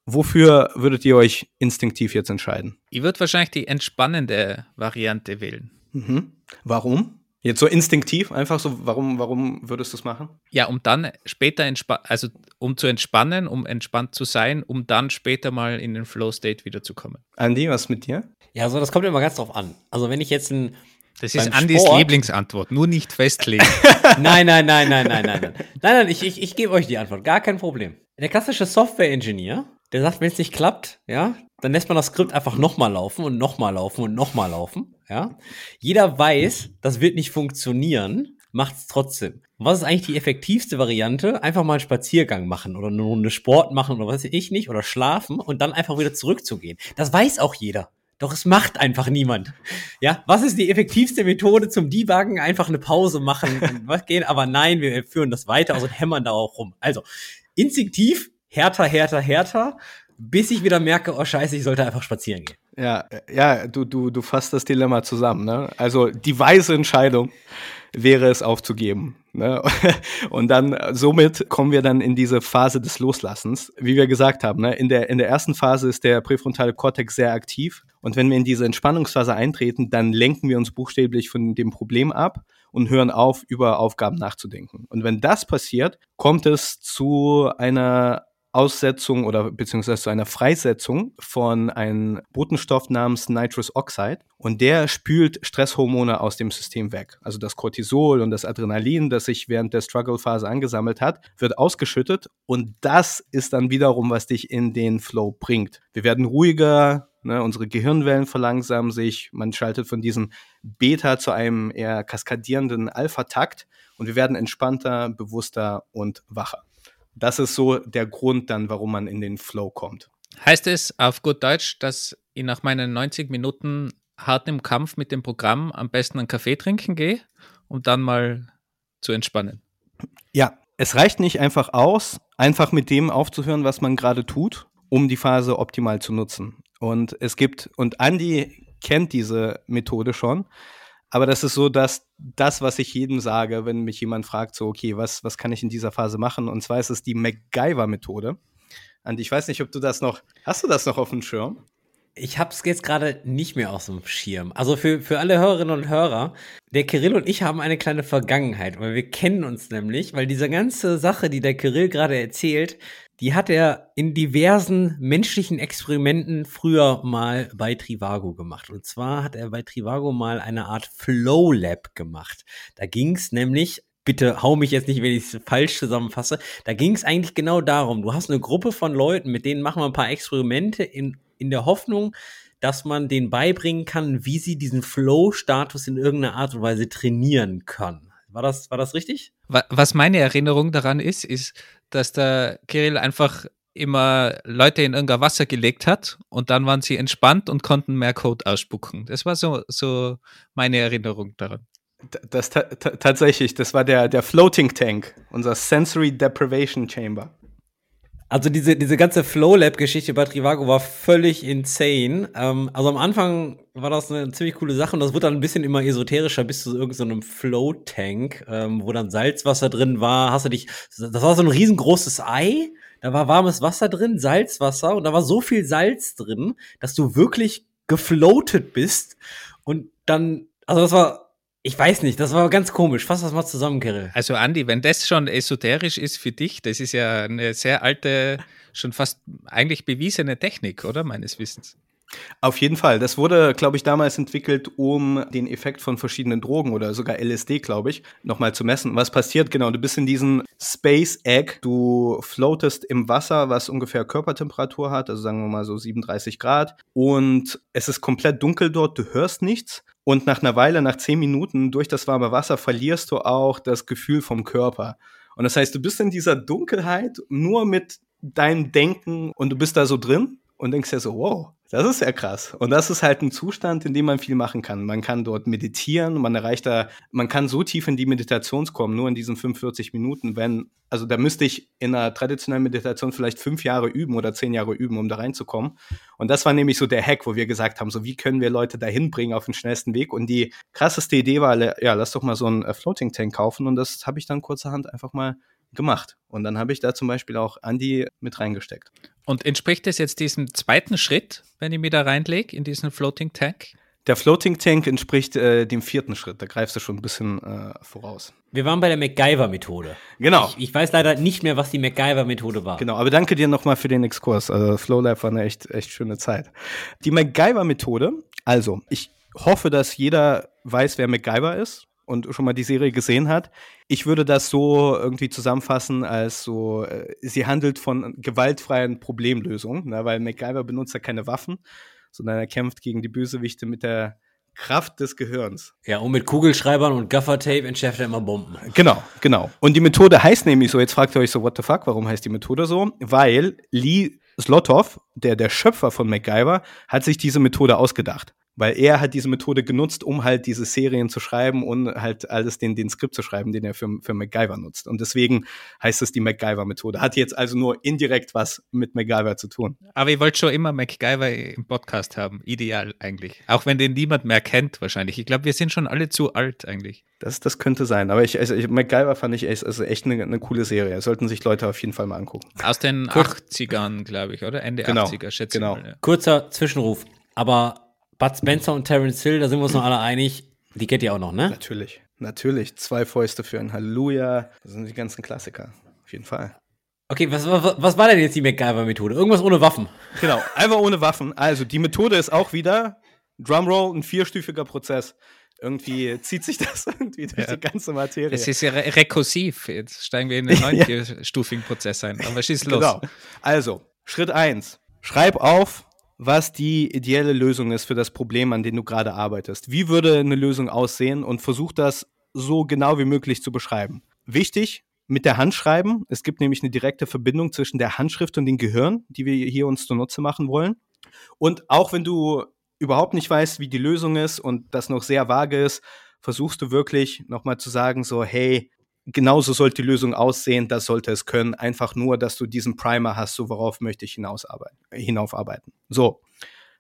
Wofür würdet ihr euch instinktiv jetzt entscheiden? Ich würde wahrscheinlich die entspannende Variante wählen. Mhm. Warum? Jetzt so instinktiv, einfach so, warum, warum würdest du es machen? Ja, um dann später also um zu entspannen, um entspannt zu sein, um dann später mal in den Flow-State wiederzukommen. Andy, was mit dir? Ja, also das kommt immer ganz drauf an. Also wenn ich jetzt ein das ist Andys Sport. Lieblingsantwort, nur nicht festlegen. nein, nein, nein, nein, nein, nein, nein. Nein, nein, ich, ich, ich gebe euch die Antwort, gar kein Problem. Der klassische Software-Engineer, der sagt, wenn es nicht klappt, ja, dann lässt man das Skript einfach nochmal laufen und nochmal laufen und nochmal laufen, ja. Jeder weiß, das wird nicht funktionieren, macht es trotzdem. was ist eigentlich die effektivste Variante? Einfach mal einen Spaziergang machen oder eine Runde Sport machen oder was weiß ich nicht oder schlafen und dann einfach wieder zurückzugehen. Das weiß auch jeder. Doch es macht einfach niemand. Ja, was ist die effektivste Methode zum Debuggen? Einfach eine Pause machen, was gehen, aber nein, wir führen das weiter aus und hämmern da auch rum. Also, instinktiv, härter, härter, härter, bis ich wieder merke, oh scheiße, ich sollte einfach spazieren gehen. Ja, ja, du, du, du fasst das Dilemma zusammen, ne? Also, die weise Entscheidung wäre es aufzugeben. Ne? Und dann somit kommen wir dann in diese Phase des Loslassens. Wie wir gesagt haben, ne? in, der, in der ersten Phase ist der präfrontale Kortex sehr aktiv. Und wenn wir in diese Entspannungsphase eintreten, dann lenken wir uns buchstäblich von dem Problem ab und hören auf, über Aufgaben nachzudenken. Und wenn das passiert, kommt es zu einer Aussetzung oder beziehungsweise zu einer Freisetzung von einem Botenstoff namens Nitrous Oxide und der spült Stresshormone aus dem System weg. Also das Cortisol und das Adrenalin, das sich während der Struggle-Phase angesammelt hat, wird ausgeschüttet und das ist dann wiederum, was dich in den Flow bringt. Wir werden ruhiger, ne, unsere Gehirnwellen verlangsamen sich, man schaltet von diesem Beta zu einem eher kaskadierenden Alpha-Takt und wir werden entspannter, bewusster und wacher. Das ist so der Grund dann, warum man in den Flow kommt. Heißt es auf gut Deutsch, dass ich nach meinen 90 Minuten hartem Kampf mit dem Programm am besten einen Kaffee trinken gehe, um dann mal zu entspannen? Ja, es reicht nicht einfach aus, einfach mit dem aufzuhören, was man gerade tut, um die Phase optimal zu nutzen. Und es gibt, und Andy kennt diese Methode schon, aber das ist so, dass das, was ich jedem sage, wenn mich jemand fragt, so, okay, was, was kann ich in dieser Phase machen? Und zwar ist es die MacGyver-Methode. Und ich weiß nicht, ob du das noch, hast du das noch auf dem Schirm? Ich hab's jetzt gerade nicht mehr auf dem Schirm. Also für, für alle Hörerinnen und Hörer, der Kirill und ich haben eine kleine Vergangenheit, weil wir kennen uns nämlich, weil diese ganze Sache, die der Kirill gerade erzählt, die hat er in diversen menschlichen Experimenten früher mal bei Trivago gemacht. Und zwar hat er bei Trivago mal eine Art Flow Lab gemacht. Da ging es nämlich bitte hau mich jetzt nicht, wenn ich es falsch zusammenfasse. Da ging es eigentlich genau darum, du hast eine Gruppe von Leuten, mit denen machen wir ein paar Experimente in, in der Hoffnung, dass man denen beibringen kann, wie sie diesen Flow-Status in irgendeiner Art und Weise trainieren können. War das, war das richtig? Was meine Erinnerung daran ist, ist, dass der Kirill einfach immer Leute in irgendein Wasser gelegt hat und dann waren sie entspannt und konnten mehr Code ausspucken. Das war so, so meine Erinnerung daran. Das tatsächlich, das war der, der Floating Tank, unser Sensory Deprivation Chamber. Also diese, diese ganze Flow-Lab-Geschichte bei Trivago war völlig insane. Ähm, also am Anfang war das eine ziemlich coole Sache und das wird dann ein bisschen immer esoterischer bis zu irgendeinem so Flow-Tank, ähm, wo dann Salzwasser drin war. Hast du dich, das war so ein riesengroßes Ei, da war warmes Wasser drin, Salzwasser und da war so viel Salz drin, dass du wirklich gefloatet bist und dann, also das war, ich weiß nicht, das war ganz komisch. Fass das mal zusammen, Kirill. Also Andi, wenn das schon esoterisch ist für dich, das ist ja eine sehr alte, schon fast eigentlich bewiesene Technik, oder meines Wissens? Auf jeden Fall. Das wurde, glaube ich, damals entwickelt, um den Effekt von verschiedenen Drogen oder sogar LSD, glaube ich, nochmal zu messen. Was passiert? Genau, du bist in diesem Space Egg. Du floatest im Wasser, was ungefähr Körpertemperatur hat, also sagen wir mal so 37 Grad. Und es ist komplett dunkel dort, du hörst nichts. Und nach einer Weile, nach zehn Minuten durch das warme Wasser, verlierst du auch das Gefühl vom Körper. Und das heißt, du bist in dieser Dunkelheit nur mit deinem Denken und du bist da so drin und denkst ja so, wow, das ist ja krass. Und das ist halt ein Zustand, in dem man viel machen kann. Man kann dort meditieren, man erreicht da, man kann so tief in die Meditation kommen, nur in diesen 45 Minuten, wenn, also da müsste ich in einer traditionellen Meditation vielleicht fünf Jahre üben oder zehn Jahre üben, um da reinzukommen. Und das war nämlich so der Hack, wo wir gesagt haben, so wie können wir Leute dahin bringen auf den schnellsten Weg? Und die krasseste Idee war, ja, lass doch mal so einen äh, Floating Tank kaufen. Und das habe ich dann kurzerhand einfach mal gemacht. Und dann habe ich da zum Beispiel auch Andy mit reingesteckt. Und entspricht das jetzt diesem zweiten Schritt, wenn ich mir da reinlege, in diesen Floating Tank? Der Floating Tank entspricht äh, dem vierten Schritt. Da greifst du schon ein bisschen äh, voraus. Wir waren bei der MacGyver-Methode. Genau. Ich, ich, weiß leider nicht mehr, was die MacGyver-Methode war. Genau, aber danke dir nochmal für den Exkurs. Also FlowLab war eine echt, echt schöne Zeit. Die MacGyver-Methode, also ich hoffe, dass jeder weiß, wer MacGyver ist und schon mal die Serie gesehen hat. Ich würde das so irgendwie zusammenfassen als so, äh, sie handelt von gewaltfreien Problemlösungen, ne, weil MacGyver benutzt ja keine Waffen, sondern er kämpft gegen die Bösewichte mit der Kraft des Gehirns. Ja, und mit Kugelschreibern und Gaffertape entschärft er immer Bomben. Genau, genau. Und die Methode heißt nämlich so, jetzt fragt ihr euch so, what the fuck, warum heißt die Methode so? Weil Lee Slotov, der der Schöpfer von MacGyver, hat sich diese Methode ausgedacht weil er hat diese Methode genutzt, um halt diese Serien zu schreiben und halt alles den, den Skript zu schreiben, den er für, für MacGyver nutzt. Und deswegen heißt es die MacGyver-Methode. Hat jetzt also nur indirekt was mit MacGyver zu tun. Aber ihr wollt schon immer MacGyver im Podcast haben. Ideal eigentlich. Auch wenn den niemand mehr kennt wahrscheinlich. Ich glaube, wir sind schon alle zu alt eigentlich. Das, das könnte sein. Aber ich, also ich, MacGyver fand ich echt, also echt eine, eine coole Serie. Sollten sich Leute auf jeden Fall mal angucken. Aus den Kur 80ern, glaube ich, oder? Ende genau, 80er, schätze genau. ich mal. Ja. Kurzer Zwischenruf. Aber Bud Spencer und Terence Hill, da sind wir uns noch alle einig. Die kennt ihr auch noch, ne? Natürlich, natürlich. Zwei Fäuste für ein Halleluja. Das sind die ganzen Klassiker. Auf jeden Fall. Okay, was, was, was war denn jetzt die MacGyver-Methode? Irgendwas ohne Waffen. Genau, einfach ohne Waffen. Also, die Methode ist auch wieder Drumroll, ein vierstufiger Prozess. Irgendwie zieht sich das irgendwie durch ja. die ganze Materie. Das ist ja re rekursiv. Jetzt steigen wir in den neuen vierstufigen Prozess ein. Aber schieß los. Genau. Also, Schritt eins: Schreib auf, was die ideelle Lösung ist für das Problem, an dem du gerade arbeitest. Wie würde eine Lösung aussehen und versuch das so genau wie möglich zu beschreiben. Wichtig, mit der Hand schreiben. Es gibt nämlich eine direkte Verbindung zwischen der Handschrift und dem Gehirn, die wir hier uns zunutze machen wollen. Und auch wenn du überhaupt nicht weißt, wie die Lösung ist und das noch sehr vage ist, versuchst du wirklich nochmal zu sagen, so, hey, genauso sollte die Lösung aussehen, das sollte es können. Einfach nur, dass du diesen Primer hast, so worauf möchte ich hinausarbeiten, hinaufarbeiten. So,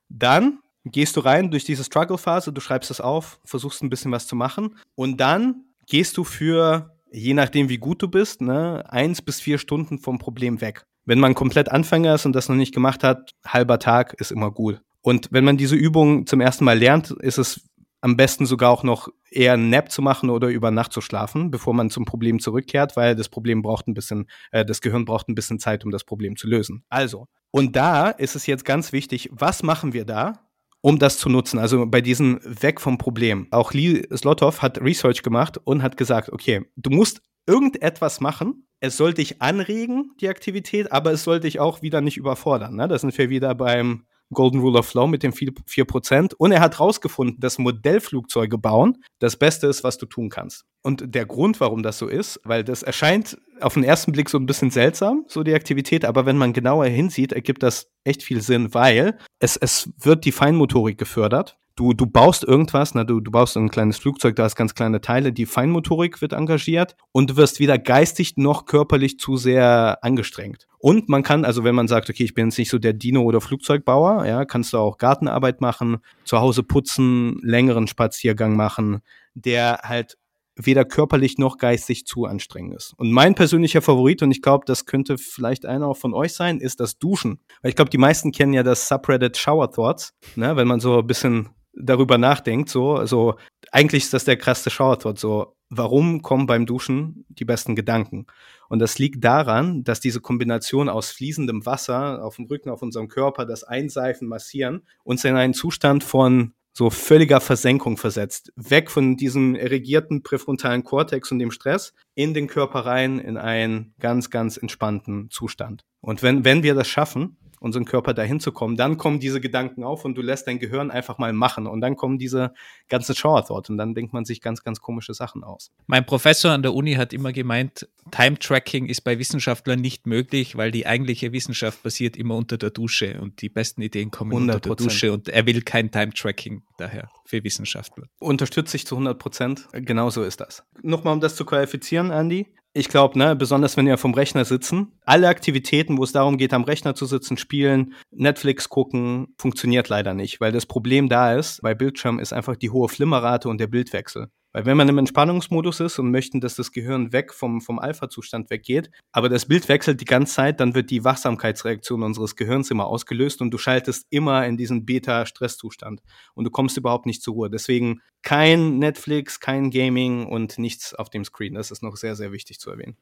dann gehst du rein durch diese Struggle-Phase, du schreibst es auf, versuchst ein bisschen was zu machen und dann gehst du für, je nachdem wie gut du bist, ne, eins bis vier Stunden vom Problem weg. Wenn man komplett Anfänger ist und das noch nicht gemacht hat, halber Tag ist immer gut. Und wenn man diese Übung zum ersten Mal lernt, ist es am besten sogar auch noch eher einen Nap zu machen oder über Nacht zu schlafen, bevor man zum Problem zurückkehrt, weil das Problem braucht ein bisschen, äh, das Gehirn braucht ein bisschen Zeit, um das Problem zu lösen. Also, und da ist es jetzt ganz wichtig, was machen wir da, um das zu nutzen? Also bei diesem Weg vom Problem. Auch Lee Slotov hat Research gemacht und hat gesagt, okay, du musst irgendetwas machen, es soll dich anregen, die Aktivität, aber es soll dich auch wieder nicht überfordern. Ne? Da sind wir wieder beim Golden Rule of Flow mit den 4%. Und er hat rausgefunden, dass Modellflugzeuge bauen das Beste ist, was du tun kannst. Und der Grund, warum das so ist, weil das erscheint auf den ersten Blick so ein bisschen seltsam, so die Aktivität, aber wenn man genauer hinsieht, ergibt das echt viel Sinn, weil es, es wird die Feinmotorik gefördert. Du, du baust irgendwas, na, du, du baust ein kleines Flugzeug, da hast ganz kleine Teile, die Feinmotorik wird engagiert und du wirst weder geistig noch körperlich zu sehr angestrengt. Und man kann, also wenn man sagt, okay, ich bin jetzt nicht so der Dino- oder Flugzeugbauer, ja, kannst du auch Gartenarbeit machen, zu Hause putzen, längeren Spaziergang machen, der halt weder körperlich noch geistig zu anstrengend ist. Und mein persönlicher Favorit, und ich glaube, das könnte vielleicht einer auch von euch sein, ist das Duschen. Weil ich glaube, die meisten kennen ja das Subreddit Shower Thoughts, ne, wenn man so ein bisschen darüber nachdenkt, so, also eigentlich ist das der krasse Thought, so, warum kommen beim Duschen die besten Gedanken? Und das liegt daran, dass diese Kombination aus fließendem Wasser auf dem Rücken, auf unserem Körper, das Einseifen, Massieren, uns in einen Zustand von so völliger Versenkung versetzt. Weg von diesem erregierten präfrontalen Kortex und dem Stress in den Körper rein in einen ganz, ganz entspannten Zustand. Und wenn, wenn wir das schaffen, unseren Körper dahin zu kommen, dann kommen diese Gedanken auf und du lässt dein Gehirn einfach mal machen und dann kommen diese ganzen Shower Thoughts und dann denkt man sich ganz, ganz komische Sachen aus. Mein Professor an der Uni hat immer gemeint, Time Tracking ist bei Wissenschaftlern nicht möglich, weil die eigentliche Wissenschaft passiert immer unter der Dusche und die besten Ideen kommen 100%. unter der Dusche und er will kein Time Tracking daher für Wissenschaftler. Unterstütze ich zu 100 Prozent. Genauso ist das. Nochmal, um das zu qualifizieren, Andy ich glaube, ne, besonders wenn wir vom Rechner sitzen, alle Aktivitäten, wo es darum geht, am Rechner zu sitzen, spielen, Netflix gucken, funktioniert leider nicht, weil das Problem da ist, bei Bildschirm ist einfach die hohe Flimmerrate und der Bildwechsel. Weil wenn man im Entspannungsmodus ist und möchten, dass das Gehirn weg vom, vom Alpha-Zustand weggeht, aber das Bild wechselt die ganze Zeit, dann wird die Wachsamkeitsreaktion unseres Gehirns immer ausgelöst und du schaltest immer in diesen Beta-Stresszustand und du kommst überhaupt nicht zur Ruhe. Deswegen kein Netflix, kein Gaming und nichts auf dem Screen. Das ist noch sehr, sehr wichtig zu erwähnen.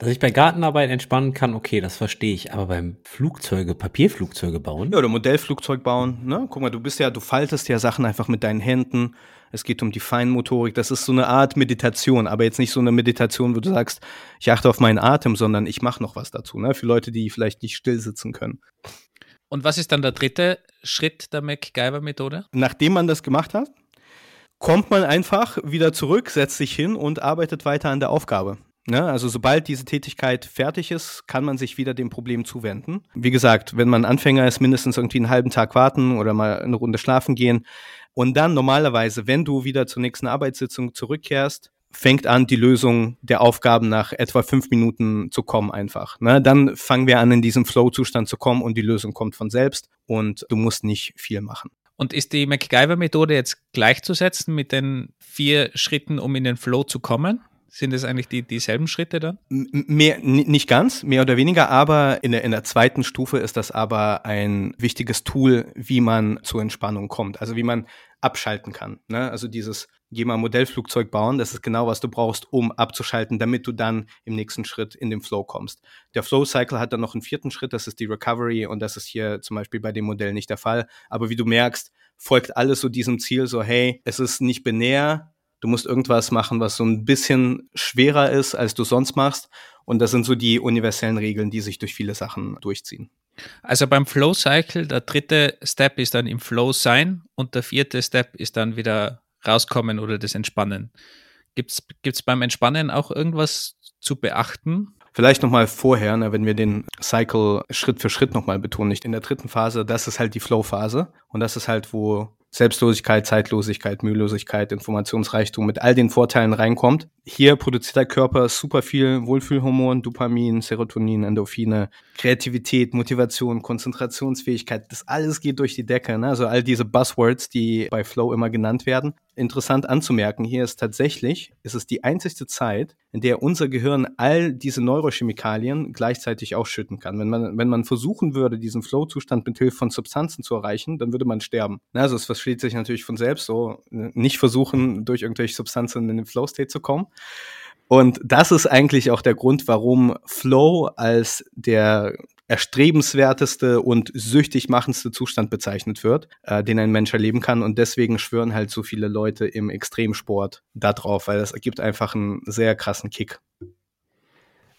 Dass ich bei Gartenarbeit entspannen kann, okay, das verstehe ich. Aber beim Flugzeuge, Papierflugzeuge bauen? Ja, oder Modellflugzeug bauen. Ne? Guck mal, du bist ja, du faltest ja Sachen einfach mit deinen Händen. Es geht um die Feinmotorik. Das ist so eine Art Meditation, aber jetzt nicht so eine Meditation, wo du sagst, ich achte auf meinen Atem, sondern ich mache noch was dazu. Ne? Für Leute, die vielleicht nicht still sitzen können. Und was ist dann der dritte Schritt der MacGyver-Methode? Nachdem man das gemacht hat, kommt man einfach wieder zurück, setzt sich hin und arbeitet weiter an der Aufgabe. Ne? Also sobald diese Tätigkeit fertig ist, kann man sich wieder dem Problem zuwenden. Wie gesagt, wenn man Anfänger ist, mindestens irgendwie einen halben Tag warten oder mal eine Runde schlafen gehen. Und dann normalerweise, wenn du wieder zur nächsten Arbeitssitzung zurückkehrst, fängt an, die Lösung der Aufgaben nach etwa fünf Minuten zu kommen einfach. Ne? Dann fangen wir an, in diesen Flow-Zustand zu kommen und die Lösung kommt von selbst und du musst nicht viel machen. Und ist die MacGyver-Methode jetzt gleichzusetzen mit den vier Schritten, um in den Flow zu kommen? Sind es eigentlich die, dieselben Schritte dann? Mehr, nicht ganz, mehr oder weniger, aber in der, in der zweiten Stufe ist das aber ein wichtiges Tool, wie man zur Entspannung kommt. Also wie man abschalten kann. Ne? Also dieses, geh mal Modellflugzeug bauen, das ist genau, was du brauchst, um abzuschalten, damit du dann im nächsten Schritt in den Flow kommst. Der Flow-Cycle hat dann noch einen vierten Schritt, das ist die Recovery und das ist hier zum Beispiel bei dem Modell nicht der Fall. Aber wie du merkst, folgt alles so diesem Ziel, so hey, es ist nicht binär, du musst irgendwas machen, was so ein bisschen schwerer ist, als du sonst machst. Und das sind so die universellen Regeln, die sich durch viele Sachen durchziehen. Also beim Flow Cycle, der dritte Step ist dann im Flow sein und der vierte Step ist dann wieder rauskommen oder das Entspannen. Gibt es beim Entspannen auch irgendwas zu beachten? Vielleicht nochmal vorher, ne, wenn wir den Cycle Schritt für Schritt nochmal betonen, nicht in der dritten Phase, das ist halt die Flow-Phase. Und das ist halt, wo Selbstlosigkeit, Zeitlosigkeit, Mühelosigkeit, Informationsreichtum mit all den Vorteilen reinkommt. Hier produziert der Körper super viel Wohlfühlhormon, Dopamin, Serotonin, Endorphine, Kreativität, Motivation, Konzentrationsfähigkeit. Das alles geht durch die Decke. Ne? Also all diese Buzzwords, die bei Flow immer genannt werden. Interessant anzumerken, hier ist tatsächlich, ist es die einzigste Zeit, in der unser Gehirn all diese Neurochemikalien gleichzeitig ausschütten kann. Wenn man, wenn man versuchen würde, diesen Flow-Zustand mit Hilfe von Substanzen zu erreichen, dann würde man sterben. Also es versteht sich natürlich von selbst so, nicht versuchen, durch irgendwelche Substanzen in den Flow-State zu kommen. Und das ist eigentlich auch der Grund, warum Flow als der erstrebenswerteste und süchtig machendste Zustand bezeichnet wird, äh, den ein Mensch erleben kann. Und deswegen schwören halt so viele Leute im Extremsport darauf, weil das ergibt einfach einen sehr krassen Kick.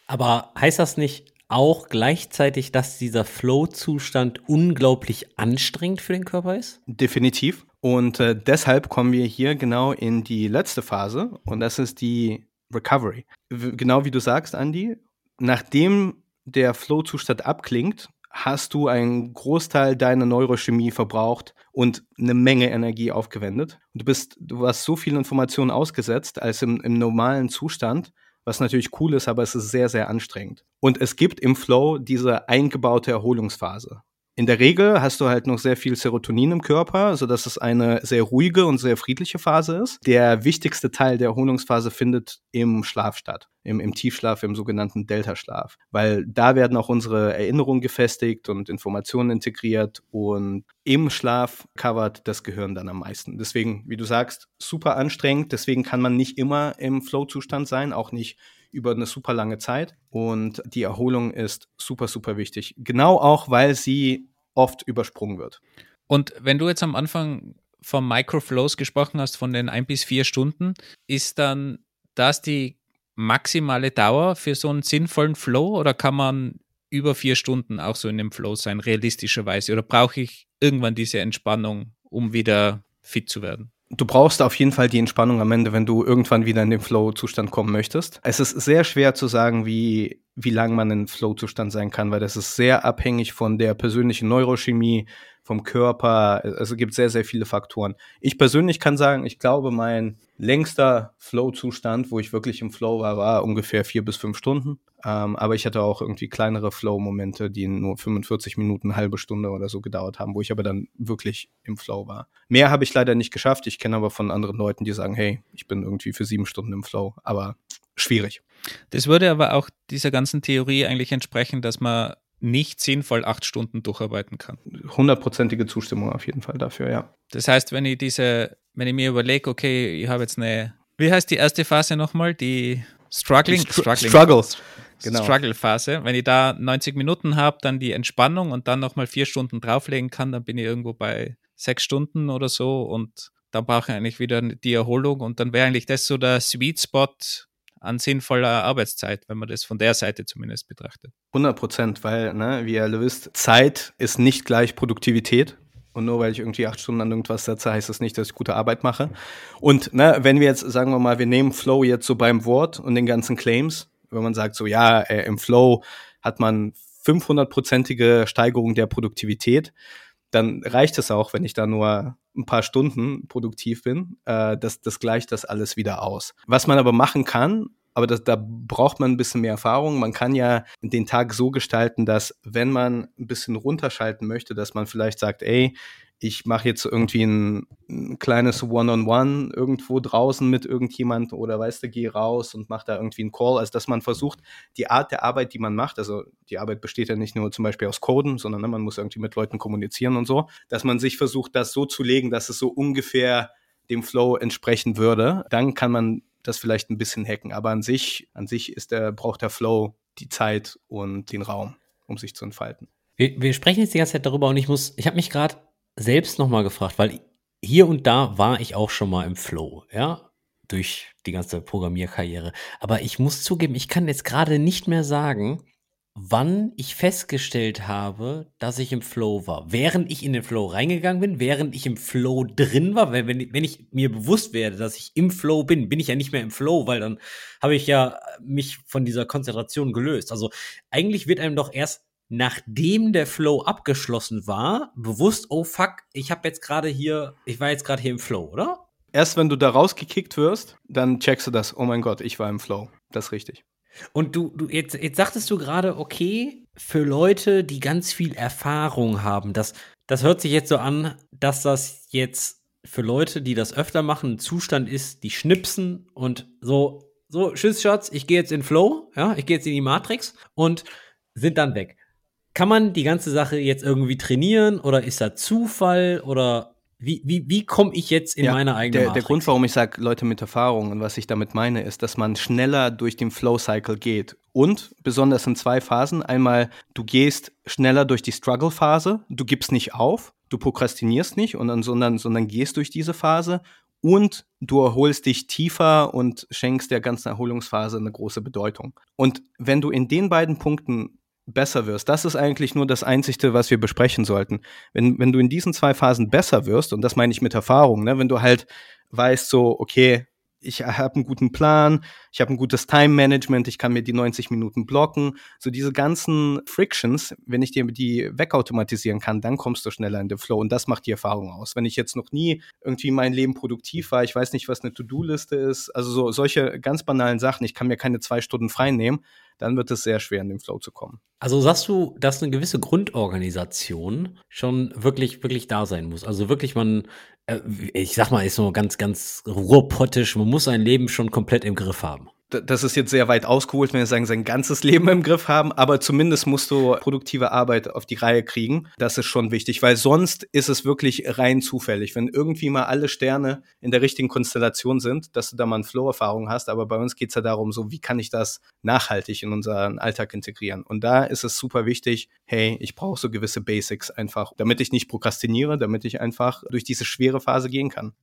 Aber heißt das nicht auch gleichzeitig, dass dieser Flow-Zustand unglaublich anstrengend für den Körper ist? Definitiv. Und äh, deshalb kommen wir hier genau in die letzte Phase und das ist die Recovery. W genau wie du sagst, Andy, nachdem der Flow-Zustand abklingt, hast du einen Großteil deiner Neurochemie verbraucht und eine Menge Energie aufgewendet. du bist, du hast so viel Informationen ausgesetzt als im, im normalen Zustand, was natürlich cool ist, aber es ist sehr, sehr anstrengend. Und es gibt im Flow diese eingebaute Erholungsphase. In der Regel hast du halt noch sehr viel Serotonin im Körper, so dass es eine sehr ruhige und sehr friedliche Phase ist. Der wichtigste Teil der Erholungsphase findet im Schlaf statt, im, im Tiefschlaf, im sogenannten Delta-Schlaf, weil da werden auch unsere Erinnerungen gefestigt und Informationen integriert und im Schlaf covert das Gehirn dann am meisten. Deswegen, wie du sagst, super anstrengend. Deswegen kann man nicht immer im Flow-Zustand sein, auch nicht über eine super lange Zeit. Und die Erholung ist super, super wichtig. Genau auch, weil sie oft übersprungen wird. Und wenn du jetzt am Anfang vom Microflows gesprochen hast, von den ein bis vier Stunden, ist dann das die maximale Dauer für so einen sinnvollen Flow oder kann man über vier Stunden auch so in dem Flow sein, realistischerweise? Oder brauche ich irgendwann diese Entspannung, um wieder fit zu werden? Du brauchst auf jeden Fall die Entspannung am Ende, wenn du irgendwann wieder in den Flow-Zustand kommen möchtest. Es ist sehr schwer zu sagen, wie, wie lang man in Flow-Zustand sein kann, weil das ist sehr abhängig von der persönlichen Neurochemie, vom Körper. Also es gibt sehr, sehr viele Faktoren. Ich persönlich kann sagen, ich glaube, mein längster Flow-Zustand, wo ich wirklich im Flow war, war ungefähr vier bis fünf Stunden. Ähm, aber ich hatte auch irgendwie kleinere Flow-Momente, die nur 45 Minuten, eine halbe Stunde oder so gedauert haben, wo ich aber dann wirklich im Flow war. Mehr habe ich leider nicht geschafft. Ich kenne aber von anderen Leuten, die sagen, hey, ich bin irgendwie für sieben Stunden im Flow. Aber schwierig. Das würde aber auch dieser ganzen Theorie eigentlich entsprechen, dass man nicht sinnvoll acht Stunden durcharbeiten kann. Hundertprozentige Zustimmung auf jeden Fall dafür, ja. Das heißt, wenn ich diese, wenn ich mir überlege, okay, ich habe jetzt eine, wie heißt die erste Phase nochmal? Die Struggling? Die Str Struggling. Struggle. Genau. Struggle-Phase. Wenn ich da 90 Minuten habe, dann die Entspannung und dann nochmal vier Stunden drauflegen kann, dann bin ich irgendwo bei sechs Stunden oder so und dann brauche ich eigentlich wieder die Erholung und dann wäre eigentlich das so der Sweet Spot an sinnvoller Arbeitszeit, wenn man das von der Seite zumindest betrachtet. 100 Prozent, weil, ne, wie ihr alle wisst, Zeit ist nicht gleich Produktivität. Und nur weil ich irgendwie acht Stunden an irgendwas setze, heißt das nicht, dass ich gute Arbeit mache. Und ne, wenn wir jetzt, sagen wir mal, wir nehmen Flow jetzt so beim Wort und den ganzen Claims, wenn man sagt so, ja, äh, im Flow hat man 500-prozentige Steigerung der Produktivität, dann reicht es auch, wenn ich da nur ein paar Stunden produktiv bin. Äh, das, das gleicht das alles wieder aus. Was man aber machen kann, aber das, da braucht man ein bisschen mehr Erfahrung. Man kann ja den Tag so gestalten, dass wenn man ein bisschen runterschalten möchte, dass man vielleicht sagt, ey, ich mache jetzt irgendwie ein, ein kleines One-on-One -on -One irgendwo draußen mit irgendjemand oder weißt du, geh raus und mach da irgendwie einen Call. Also dass man versucht, die Art der Arbeit, die man macht, also die Arbeit besteht ja nicht nur zum Beispiel aus Coden, sondern ne, man muss irgendwie mit Leuten kommunizieren und so, dass man sich versucht, das so zu legen, dass es so ungefähr dem Flow entsprechen würde. Dann kann man das vielleicht ein bisschen hacken. Aber an sich, an sich ist der, braucht der Flow die Zeit und den Raum, um sich zu entfalten. Wir, wir sprechen jetzt die ganze Zeit darüber und ich muss, ich habe mich gerade selbst nochmal gefragt, weil hier und da war ich auch schon mal im Flow, ja, durch die ganze Programmierkarriere. Aber ich muss zugeben, ich kann jetzt gerade nicht mehr sagen, wann ich festgestellt habe, dass ich im Flow war. Während ich in den Flow reingegangen bin, während ich im Flow drin war, wenn, wenn, wenn ich mir bewusst werde, dass ich im Flow bin, bin ich ja nicht mehr im Flow, weil dann habe ich ja mich von dieser Konzentration gelöst. Also eigentlich wird einem doch erst nachdem der Flow abgeschlossen war, bewusst, oh fuck, ich habe jetzt gerade hier, ich war jetzt gerade hier im Flow, oder? Erst wenn du da rausgekickt wirst, dann checkst du das, oh mein Gott, ich war im Flow. Das ist richtig. Und du, du jetzt, jetzt sagtest du gerade, okay, für Leute, die ganz viel Erfahrung haben, das, das hört sich jetzt so an, dass das jetzt für Leute, die das öfter machen, ein Zustand ist, die schnipsen und so, so, tschüss, Schatz, ich gehe jetzt in Flow, ja, ich gehe jetzt in die Matrix und sind dann weg. Kann man die ganze Sache jetzt irgendwie trainieren oder ist da Zufall oder wie, wie, wie komme ich jetzt in ja, meine eigene der, der Grund, warum ich sage, Leute mit Erfahrung und was ich damit meine, ist, dass man schneller durch den Flow-Cycle geht. Und besonders in zwei Phasen. Einmal, du gehst schneller durch die Struggle-Phase, du gibst nicht auf, du prokrastinierst nicht, und sondern, sondern gehst durch diese Phase und du erholst dich tiefer und schenkst der ganzen Erholungsphase eine große Bedeutung. Und wenn du in den beiden Punkten besser wirst. Das ist eigentlich nur das Einzige, was wir besprechen sollten. Wenn, wenn du in diesen zwei Phasen besser wirst, und das meine ich mit Erfahrung, ne, wenn du halt weißt, so, okay, ich habe einen guten Plan, ich habe ein gutes Time-Management, ich kann mir die 90 Minuten blocken. So diese ganzen Frictions, wenn ich dir die wegautomatisieren kann, dann kommst du schneller in den Flow und das macht die Erfahrung aus. Wenn ich jetzt noch nie irgendwie mein Leben produktiv war, ich weiß nicht, was eine To-Do-Liste ist, also so solche ganz banalen Sachen, ich kann mir keine zwei Stunden frei nehmen, dann wird es sehr schwer, in den Flow zu kommen. Also sagst du, dass eine gewisse Grundorganisation schon wirklich, wirklich da sein muss. Also wirklich man, äh, ich sag mal, ist so ganz, ganz ruhrpottisch, man muss sein Leben schon komplett im Griff haben das ist jetzt sehr weit ausgeholt, wenn wir sagen, sein ganzes Leben im Griff haben, aber zumindest musst du produktive Arbeit auf die Reihe kriegen. Das ist schon wichtig, weil sonst ist es wirklich rein zufällig. Wenn irgendwie mal alle Sterne in der richtigen Konstellation sind, dass du da mal eine Flow-Erfahrung hast, aber bei uns geht's ja darum, so wie kann ich das nachhaltig in unseren Alltag integrieren? Und da ist es super wichtig, hey, ich brauche so gewisse Basics einfach, damit ich nicht prokrastiniere, damit ich einfach durch diese schwere Phase gehen kann.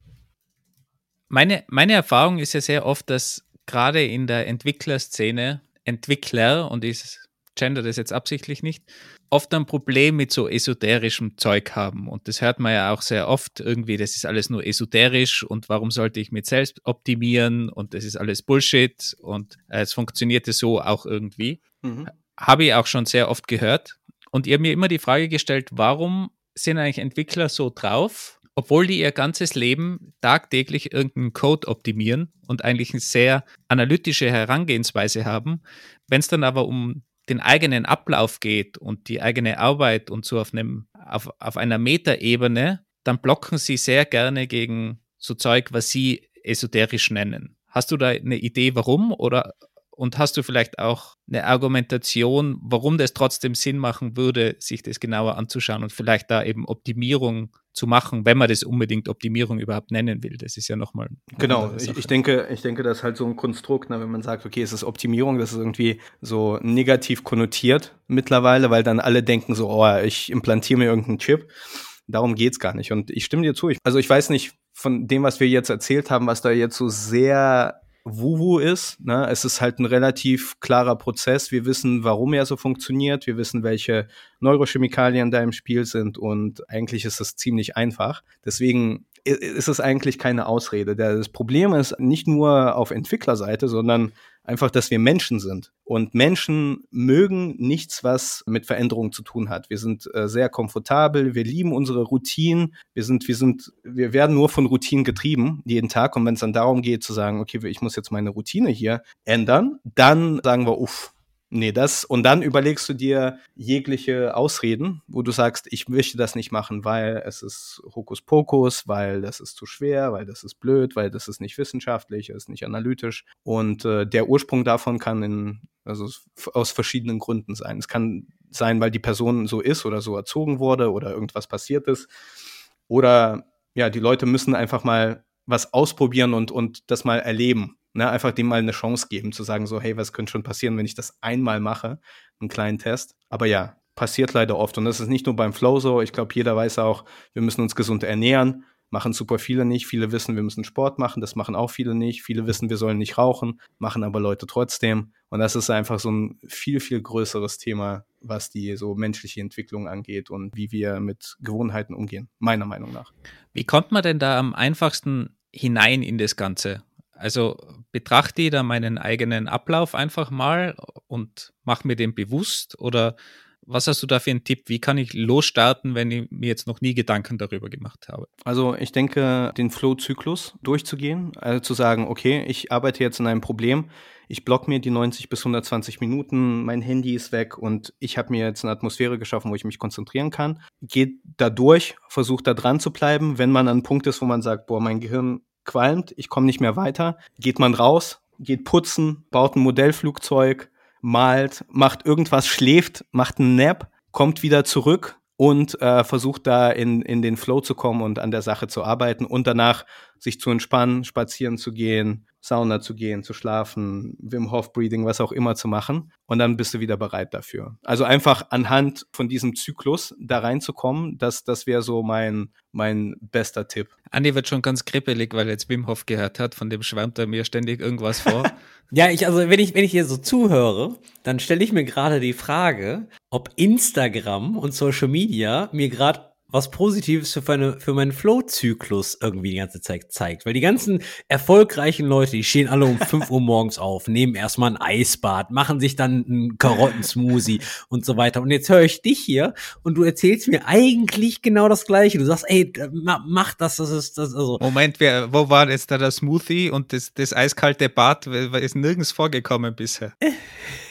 Meine, meine Erfahrung ist ja sehr oft, dass gerade in der Entwicklerszene Entwickler, und ich gender das jetzt absichtlich nicht, oft ein Problem mit so esoterischem Zeug haben. Und das hört man ja auch sehr oft irgendwie, das ist alles nur esoterisch und warum sollte ich mit selbst optimieren und das ist alles Bullshit und äh, es funktionierte so auch irgendwie. Mhm. Habe ich auch schon sehr oft gehört. Und ihr habt mir immer die Frage gestellt, warum sind eigentlich Entwickler so drauf? Obwohl die ihr ganzes Leben tagtäglich irgendeinen Code optimieren und eigentlich eine sehr analytische Herangehensweise haben, wenn es dann aber um den eigenen Ablauf geht und die eigene Arbeit und so auf, einem, auf, auf einer Metaebene, dann blocken sie sehr gerne gegen so Zeug, was sie esoterisch nennen. Hast du da eine Idee, warum? Oder und hast du vielleicht auch eine Argumentation, warum das trotzdem Sinn machen würde, sich das genauer anzuschauen und vielleicht da eben Optimierung zu machen, wenn man das unbedingt Optimierung überhaupt nennen will. Das ist ja nochmal. Genau, ich, ich, denke, ich denke, das ist halt so ein Konstrukt, ne, wenn man sagt, okay, es ist Optimierung, das ist irgendwie so negativ konnotiert mittlerweile, weil dann alle denken so, oh, ich implantiere mir irgendeinen Chip. Darum geht's gar nicht. Und ich stimme dir zu. Ich, also ich weiß nicht von dem, was wir jetzt erzählt haben, was da jetzt so sehr Wuhu ist. Ne? Es ist halt ein relativ klarer Prozess. Wir wissen, warum er so funktioniert. Wir wissen, welche Neurochemikalien da im Spiel sind und eigentlich ist es ziemlich einfach. Deswegen ist es eigentlich keine Ausrede. Das Problem ist nicht nur auf Entwicklerseite, sondern einfach, dass wir Menschen sind. Und Menschen mögen nichts, was mit Veränderungen zu tun hat. Wir sind äh, sehr komfortabel, wir lieben unsere Routinen, wir sind, wir sind, wir werden nur von Routinen getrieben jeden Tag. Und wenn es dann darum geht zu sagen, okay, ich muss jetzt meine Routine hier ändern, dann sagen wir, uff, Nee, das, und dann überlegst du dir jegliche Ausreden, wo du sagst, ich möchte das nicht machen, weil es ist Hokuspokus, weil das ist zu schwer, weil das ist blöd, weil das ist nicht wissenschaftlich, ist nicht analytisch. Und äh, der Ursprung davon kann in, also aus verschiedenen Gründen sein. Es kann sein, weil die Person so ist oder so erzogen wurde oder irgendwas passiert ist. Oder ja, die Leute müssen einfach mal was ausprobieren und, und das mal erleben. Ne, einfach dem mal eine Chance geben, zu sagen, so, hey, was könnte schon passieren, wenn ich das einmal mache, einen kleinen Test. Aber ja, passiert leider oft. Und das ist nicht nur beim Flow so. Ich glaube, jeder weiß auch, wir müssen uns gesund ernähren. Machen super viele nicht. Viele wissen, wir müssen Sport machen. Das machen auch viele nicht. Viele wissen, wir sollen nicht rauchen. Machen aber Leute trotzdem. Und das ist einfach so ein viel, viel größeres Thema, was die so menschliche Entwicklung angeht und wie wir mit Gewohnheiten umgehen. Meiner Meinung nach. Wie kommt man denn da am einfachsten hinein in das Ganze? Also betrachte ich da meinen eigenen Ablauf einfach mal und mache mir den bewusst oder was hast du da für einen Tipp? Wie kann ich losstarten, wenn ich mir jetzt noch nie Gedanken darüber gemacht habe? Also ich denke, den Flow-Zyklus durchzugehen, also zu sagen, okay, ich arbeite jetzt in einem Problem, ich block mir die 90 bis 120 Minuten, mein Handy ist weg und ich habe mir jetzt eine Atmosphäre geschaffen, wo ich mich konzentrieren kann. Geht da durch, versucht da dran zu bleiben. Wenn man an einem Punkt ist, wo man sagt, boah, mein Gehirn qualmt, ich komme nicht mehr weiter, geht man raus, geht putzen, baut ein Modellflugzeug, malt, macht irgendwas, schläft, macht einen Nap, kommt wieder zurück und äh, versucht da in, in den Flow zu kommen und an der Sache zu arbeiten und danach sich zu entspannen, spazieren zu gehen, Sauna zu gehen, zu schlafen, Wim Hof Breathing, was auch immer zu machen. Und dann bist du wieder bereit dafür. Also einfach anhand von diesem Zyklus da reinzukommen, das, das wäre so mein, mein bester Tipp. Andi wird schon ganz kribbelig, weil er jetzt Wim Hof gehört hat. Von dem schwärmt er mir ständig irgendwas vor. ja, ich, also wenn ich, wenn ich hier so zuhöre, dann stelle ich mir gerade die Frage, ob Instagram und Social Media mir gerade was Positives für, meine, für meinen Flow-Zyklus irgendwie die ganze Zeit zeigt. Weil die ganzen erfolgreichen Leute, die stehen alle um 5 Uhr morgens auf, nehmen erstmal ein Eisbad, machen sich dann einen Karottensmoothie und so weiter. Und jetzt höre ich dich hier und du erzählst mir eigentlich genau das Gleiche. Du sagst, ey, mach das, das ist das. Also. Moment, wer, wo war jetzt da der Smoothie und das, das eiskalte Bad? Ist nirgends vorgekommen bisher.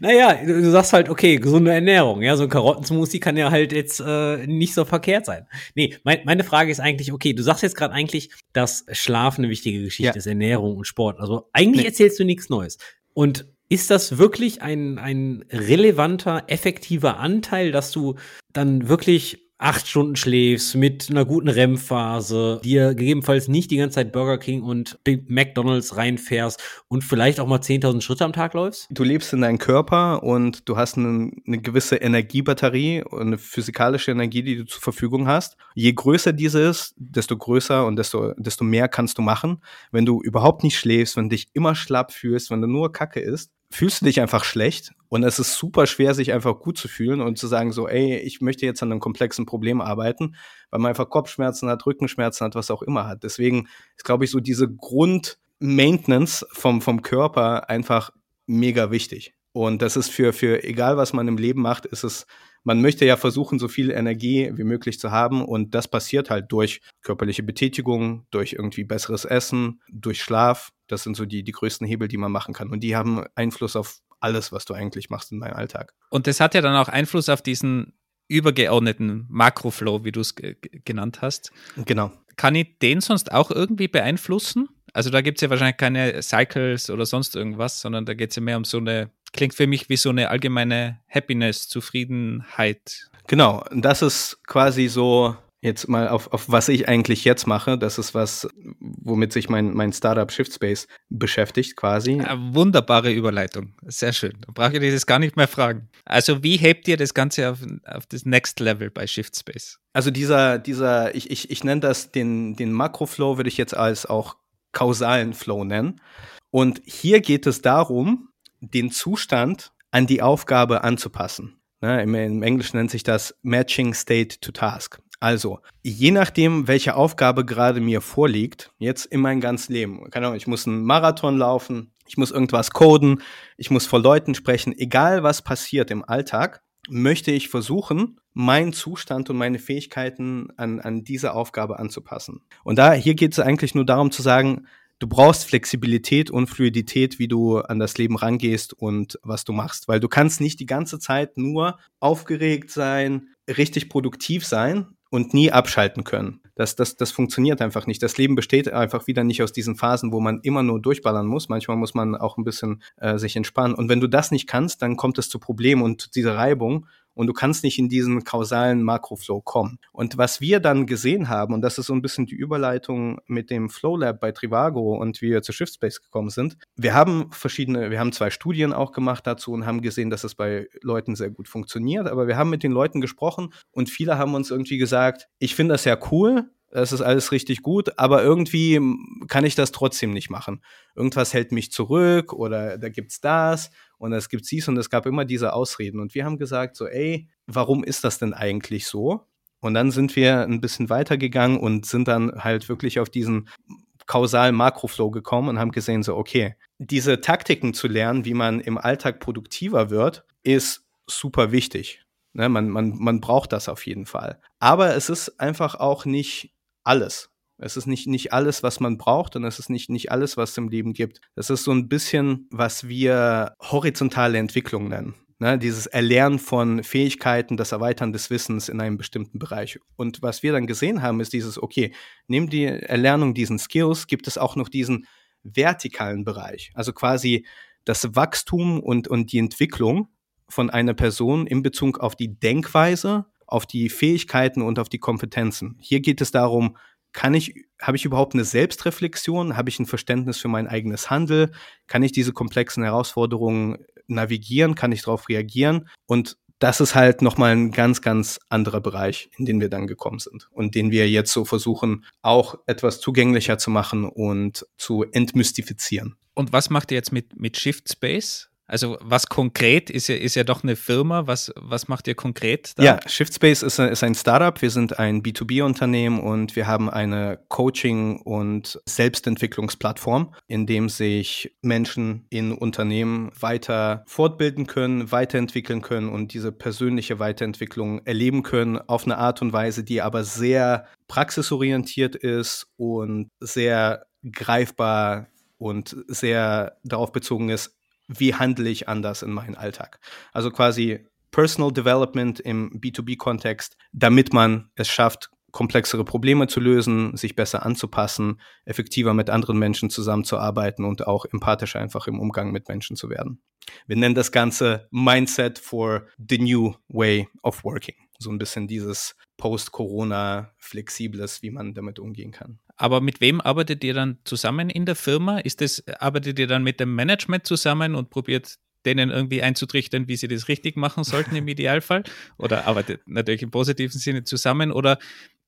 naja, du, du sagst halt, okay, gesunde Ernährung. Ja, so ein Karottensmoothie kann ja halt jetzt äh, nicht so verkehrt sein. Nee, mein, meine Frage ist eigentlich, okay, du sagst jetzt gerade eigentlich, dass Schlaf eine wichtige Geschichte Ja. ist, Ernährung und Sport. Also eigentlich Nee. erzählst du nichts Neues. Und ist das wirklich ein, ein relevanter, effektiver Anteil, dass du dann wirklich acht Stunden schläfst mit einer guten REM-Phase, dir gegebenenfalls nicht die ganze Zeit Burger King und McDonalds reinfährst und vielleicht auch mal 10.000 Schritte am Tag läufst? Du lebst in deinem Körper und du hast eine, eine gewisse Energiebatterie und eine physikalische Energie, die du zur Verfügung hast. Je größer diese ist, desto größer und desto, desto mehr kannst du machen. Wenn du überhaupt nicht schläfst, wenn du dich immer schlapp fühlst, wenn du nur Kacke isst, fühlst du dich einfach schlecht und es ist super schwer, sich einfach gut zu fühlen und zu sagen so, ey, ich möchte jetzt an einem komplexen Problem arbeiten, weil man einfach Kopfschmerzen hat, Rückenschmerzen hat, was auch immer hat. Deswegen ist, glaube ich, so diese Grund-Maintenance vom, vom Körper einfach mega wichtig. Und das ist für, für egal was man im Leben macht, ist es, man möchte ja versuchen, so viel Energie wie möglich zu haben. Und das passiert halt durch körperliche Betätigung, durch irgendwie besseres Essen, durch Schlaf. Das sind so die, die größten Hebel, die man machen kann. Und die haben Einfluss auf alles, was du eigentlich machst in deinem Alltag. Und das hat ja dann auch Einfluss auf diesen übergeordneten Makroflow, wie du es ge- ge- genannt hast. Genau. Kann ich den sonst auch irgendwie beeinflussen? Also da gibt es ja wahrscheinlich keine Cycles oder sonst irgendwas, sondern da geht es ja mehr um so eine, klingt für mich wie so eine allgemeine Happiness, Zufriedenheit. Genau. Und das ist quasi so, jetzt mal auf, auf was ich eigentlich jetzt mache. Das ist was, womit sich mein, mein Startup Shiftspace beschäftigt, quasi. Eine wunderbare Überleitung. Sehr schön. Da brauche ich das gar nicht mehr fragen. Also wie hebt ihr das Ganze auf, auf das Next Level bei Shiftspace? Also dieser, dieser, ich, ich, ich nenne das den, den Makroflow, würde ich jetzt als auch kausalen Flow nennen. Und hier geht es darum, den Zustand an die Aufgabe anzupassen. Ne, im, Im Englischen nennt sich das Matching State to Task. Also, je nachdem, welche Aufgabe gerade mir vorliegt, jetzt in meinem ganzen Leben, keine Ahnung, ich muss einen Marathon laufen, ich muss irgendwas coden, ich muss vor Leuten sprechen, egal was passiert im Alltag, möchte ich versuchen, meinen Zustand und meine Fähigkeiten an, an diese Aufgabe anzupassen. Und da, hier geht es eigentlich nur darum zu sagen, du brauchst Flexibilität und Fluidität, wie du an das Leben rangehst und was du machst. Weil du kannst nicht die ganze Zeit nur aufgeregt sein, richtig produktiv sein und nie abschalten können. Das, das, das funktioniert einfach nicht. Das Leben besteht einfach wieder nicht aus diesen Phasen, wo man immer nur durchballern muss. Manchmal muss man auch ein bisschen äh, sich entspannen. Und wenn du das nicht kannst, dann kommt es zu Problemen und dieser Reibung und du kannst nicht in diesen kausalen Makroflow kommen. Und was wir dann gesehen haben, und das ist so ein bisschen die Überleitung mit dem Flow Lab bei Trivago und wie wir zu Shiftspace gekommen sind, wir haben verschiedene, wir haben zwei Studien auch gemacht dazu und haben gesehen, dass es bei Leuten sehr gut funktioniert, aber wir haben mit den Leuten gesprochen und viele haben uns irgendwie gesagt, ich finde das ja cool, das ist alles richtig gut, aber irgendwie kann ich das trotzdem nicht machen. Irgendwas hält mich zurück oder da gibt's das und es gibt dies und es gab immer diese Ausreden. Und wir haben gesagt, so, ey, warum ist das denn eigentlich so? Und dann sind wir ein bisschen weitergegangen und sind dann halt wirklich auf diesen kausalen Makroflow gekommen und haben gesehen, so, okay, diese Taktiken zu lernen, wie man im Alltag produktiver wird, ist super wichtig. Ne, man, man, man braucht das auf jeden Fall. Aber es ist einfach auch nicht alles. Es ist nicht, nicht alles, was man braucht und es ist nicht, nicht alles, was es im Leben gibt. Das ist so ein bisschen, was wir horizontale Entwicklung nennen. Ne, dieses Erlernen von Fähigkeiten, das Erweitern des Wissens in einem bestimmten Bereich. Und was wir dann gesehen haben, ist dieses, okay, neben die Erlernung diesen Skills gibt es auch noch diesen vertikalen Bereich. Also quasi das Wachstum und, und die Entwicklung von einer Person in Bezug auf die Denkweise, auf die Fähigkeiten und auf die Kompetenzen. Hier geht es darum, kann ich, habe ich überhaupt eine Selbstreflexion? Habe ich ein Verständnis für mein eigenes Handel? Kann ich diese komplexen Herausforderungen navigieren? Kann ich darauf reagieren? Und das ist halt nochmal ein ganz, ganz anderer Bereich, in den wir dann gekommen sind und den wir jetzt so versuchen, auch etwas zugänglicher zu machen und zu entmystifizieren. Und was macht ihr jetzt mit, mit Shift Space? Also was konkret ist ja, ist ja doch eine Firma. Was, was macht ihr konkret da? Ja, Shiftspace ist, ist ein Startup. Wir sind ein B2B-Unternehmen und wir haben eine Coaching- und Selbstentwicklungsplattform, in dem sich Menschen in Unternehmen weiter fortbilden können, weiterentwickeln können und diese persönliche Weiterentwicklung erleben können auf eine Art und Weise, die aber sehr praxisorientiert ist und sehr greifbar und sehr darauf bezogen ist, wie handle ich anders in meinen Alltag. Also quasi Personal Development im B2B-Kontext, damit man es schafft, komplexere Probleme zu lösen, sich besser anzupassen, effektiver mit anderen Menschen zusammenzuarbeiten und auch empathischer einfach im Umgang mit Menschen zu werden. Wir nennen das Ganze Mindset for the New Way of Working. So ein bisschen dieses Post-Corona flexibles, wie man damit umgehen kann. Aber mit wem arbeitet ihr dann zusammen in der Firma? Ist das, arbeitet ihr dann mit dem Management zusammen und probiert denen irgendwie einzutrichtern, wie sie das richtig machen sollten im Idealfall? Oder arbeitet natürlich im positiven Sinne zusammen? Oder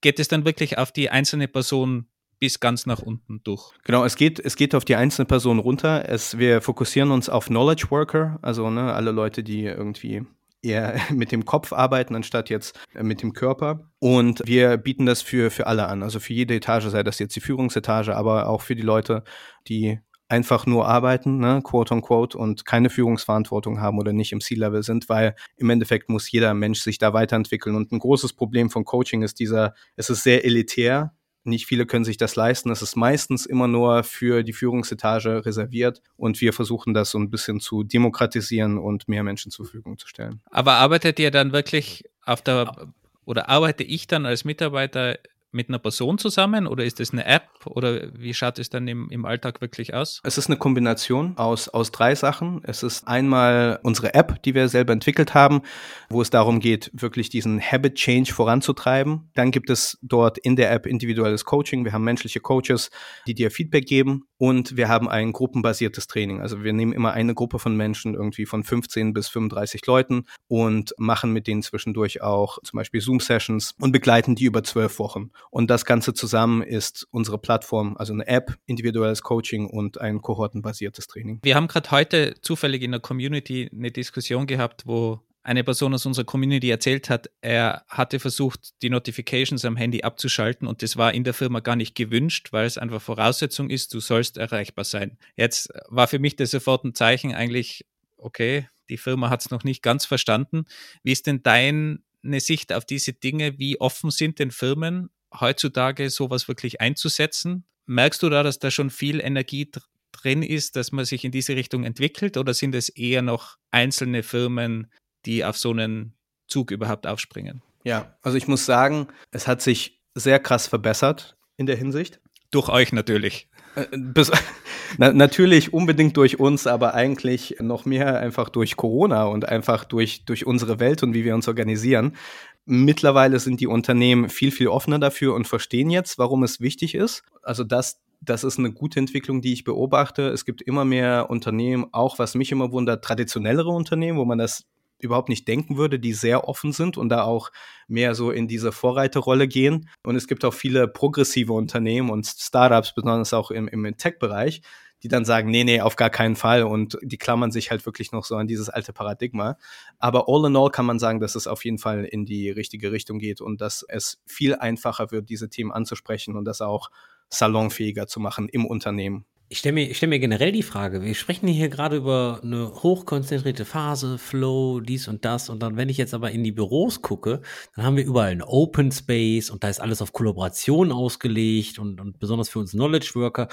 geht es dann wirklich auf die einzelne Person bis ganz nach unten durch. Genau, es geht, es geht auf die einzelne Person runter. Es, wir fokussieren uns auf Knowledge Worker, also ne, alle Leute, die irgendwie eher mit dem Kopf arbeiten, anstatt jetzt mit dem Körper. Und wir bieten das für, für alle an, also für jede Etage, sei das jetzt die Führungsetage, aber auch für die Leute, die einfach nur arbeiten, ne, quote unquote, und keine Führungsverantwortung haben oder nicht im C-Level sind, weil im Endeffekt muss jeder Mensch sich da weiterentwickeln. Und ein großes Problem von Coaching ist dieser, es ist sehr elitär. Nicht viele können sich das leisten. Es ist meistens immer nur für die Führungsetage reserviert und wir versuchen das so ein bisschen zu demokratisieren und mehr Menschen zur Verfügung zu stellen. Aber arbeitet ihr dann wirklich auf der oder arbeite ich dann als Mitarbeiter mit einer Person zusammen oder ist es eine App oder wie schaut es dann im, im Alltag wirklich aus? Es ist eine Kombination aus, aus drei Sachen. Es ist einmal unsere App, die wir selber entwickelt haben, wo es darum geht, wirklich diesen Habit Change voranzutreiben. Dann gibt es dort in der App individuelles Coaching. Wir haben menschliche Coaches, die dir Feedback geben und wir haben ein gruppenbasiertes Training. Also wir nehmen immer eine Gruppe von Menschen, irgendwie von 15 bis 35 Leuten und machen mit denen zwischendurch auch zum Beispiel Zoom-Sessions und begleiten die über zwölf Wochen. Und das Ganze zusammen ist unsere Plattform, also eine App, individuelles Coaching und ein kohortenbasiertes Training. Wir haben gerade heute zufällig in der Community eine Diskussion gehabt, wo eine Person aus unserer Community erzählt hat, er hatte versucht, die Notifications am Handy abzuschalten und das war in der Firma gar nicht gewünscht, weil es einfach Voraussetzung ist, du sollst erreichbar sein. Jetzt war für mich das sofort ein Zeichen eigentlich, okay, die Firma hat es noch nicht ganz verstanden. Wie ist denn deine Sicht auf diese Dinge? Wie offen sind denn Firmen heutzutage sowas wirklich einzusetzen? Merkst du da, dass da schon viel Energie drin ist, dass man sich in diese Richtung entwickelt oder sind es eher noch einzelne Firmen, die auf so einen Zug überhaupt aufspringen. Ja, also ich muss sagen, es hat sich sehr krass verbessert in der Hinsicht. Durch euch natürlich. Äh, bis, na, natürlich unbedingt durch uns, aber eigentlich noch mehr einfach durch Corona und einfach durch, durch unsere Welt und wie wir uns organisieren. Mittlerweile sind die Unternehmen viel, viel offener dafür und verstehen jetzt, warum es wichtig ist. Also das, das ist eine gute Entwicklung, die ich beobachte. Es gibt immer mehr Unternehmen, auch was mich immer wundert, traditionellere Unternehmen, wo man das überhaupt nicht denken würde, die sehr offen sind und da auch mehr so in diese Vorreiterrolle gehen. Und es gibt auch viele progressive Unternehmen und Startups, besonders auch im, im Tech-Bereich, die dann sagen, nee, nee, auf gar keinen Fall. Und die klammern sich halt wirklich noch so an dieses alte Paradigma. Aber all in all kann man sagen, dass es auf jeden Fall in die richtige Richtung geht und dass es viel einfacher wird, diese Themen anzusprechen und das auch salonfähiger zu machen im Unternehmen. Ich stelle mir, stell mir generell die Frage, wir sprechen hier gerade über eine hochkonzentrierte Phase, Flow, dies und das. Und dann, wenn ich jetzt aber in die Büros gucke, dann haben wir überall einen Open Space und da ist alles auf Kollaboration ausgelegt und, und besonders für uns Knowledge Worker,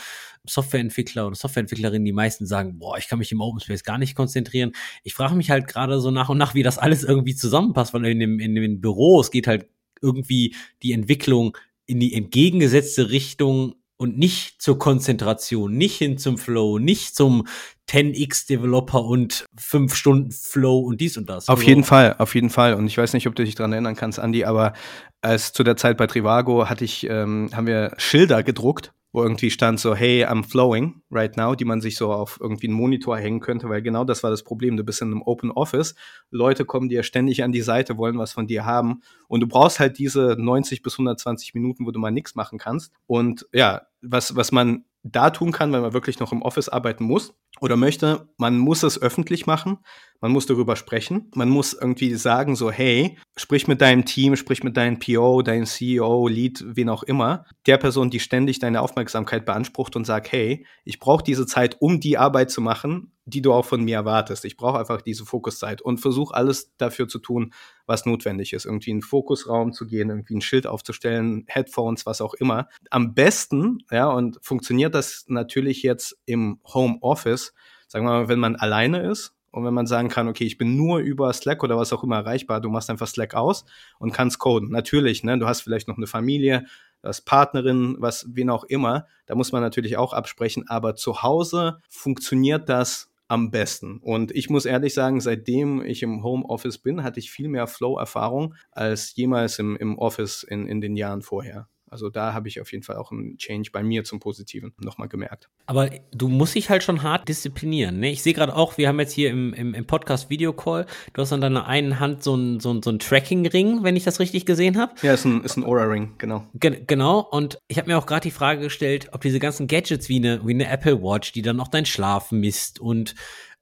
Softwareentwickler oder Softwareentwicklerinnen, die meisten sagen, boah, ich kann mich im Open Space gar nicht konzentrieren. Ich frage mich halt gerade so nach und nach, wie das alles irgendwie zusammenpasst, weil in, dem, in den Büros geht halt irgendwie die Entwicklung in die entgegengesetzte Richtung und nicht zur Konzentration, nicht hin zum Flow, nicht zum 10x Developer und 5 Stunden Flow und dies und das. Auf jeden Fall, auf jeden Fall. Und ich weiß nicht, ob du dich daran erinnern kannst, Andi, aber als zu der Zeit bei Trivago hatte ich, ähm, haben wir Schilder gedruckt wo irgendwie stand so, hey, I'm flowing right now, die man sich so auf irgendwie einen Monitor hängen könnte, weil genau das war das Problem. Du bist in einem Open Office, Leute kommen dir ständig an die Seite, wollen was von dir haben und du brauchst halt diese 90 bis 120 Minuten, wo du mal nichts machen kannst. Und ja, was, was man da tun kann, wenn man wirklich noch im Office arbeiten muss oder möchte, man muss es öffentlich machen, man muss darüber sprechen, man muss irgendwie sagen so, hey, sprich mit deinem Team, sprich mit deinem PO, deinem CEO, Lead, wen auch immer, der Person, die ständig deine Aufmerksamkeit beansprucht und sagt, hey, ich brauche diese Zeit, um die Arbeit zu machen, die du auch von mir erwartest. Ich brauche einfach diese Fokuszeit und versuche alles dafür zu tun, was notwendig ist. Irgendwie in einen Fokusraum zu gehen, irgendwie ein Schild aufzustellen, Headphones, was auch immer. Am besten, ja, und funktioniert das natürlich jetzt im Home Office, Sagen wir mal, wenn man alleine ist und wenn man sagen kann, okay, ich bin nur über Slack oder was auch immer erreichbar, du machst einfach Slack aus und kannst coden. Natürlich, ne, du hast vielleicht noch eine Familie, du hast Partnerin, was, wen auch immer. Da muss man natürlich auch absprechen. Aber zu Hause funktioniert das am besten. Und ich muss ehrlich sagen, seitdem ich im Homeoffice bin, hatte ich viel mehr Flow-Erfahrung als jemals im, im Office in, in den Jahren vorher. Also da habe ich auf jeden Fall auch einen Change bei mir zum Positiven nochmal gemerkt. Aber du musst dich halt schon hart disziplinieren. Ne? Ich sehe gerade auch, wir haben jetzt hier im, im, im Podcast Videocall, du hast an deiner einen Hand so einen so so ein Tracking-Ring, wenn ich das richtig gesehen habe. Ja, ist ein, ist ein Aura-Ring, genau. Ge genau, und ich habe mir auch gerade die Frage gestellt, ob diese ganzen Gadgets wie eine, wie eine Apple Watch, die dann auch dein Schlaf misst und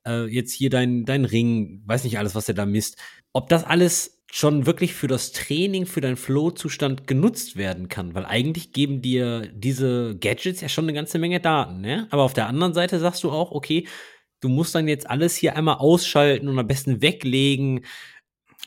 äh, jetzt hier dein, dein Ring, weiß nicht alles, was er da misst, ob das alles schon wirklich für das Training, für deinen Flow-Zustand genutzt werden kann. Weil eigentlich geben dir diese Gadgets ja schon eine ganze Menge Daten, ne? Aber auf der anderen Seite sagst du auch, okay, du musst dann jetzt alles hier einmal ausschalten und am besten weglegen.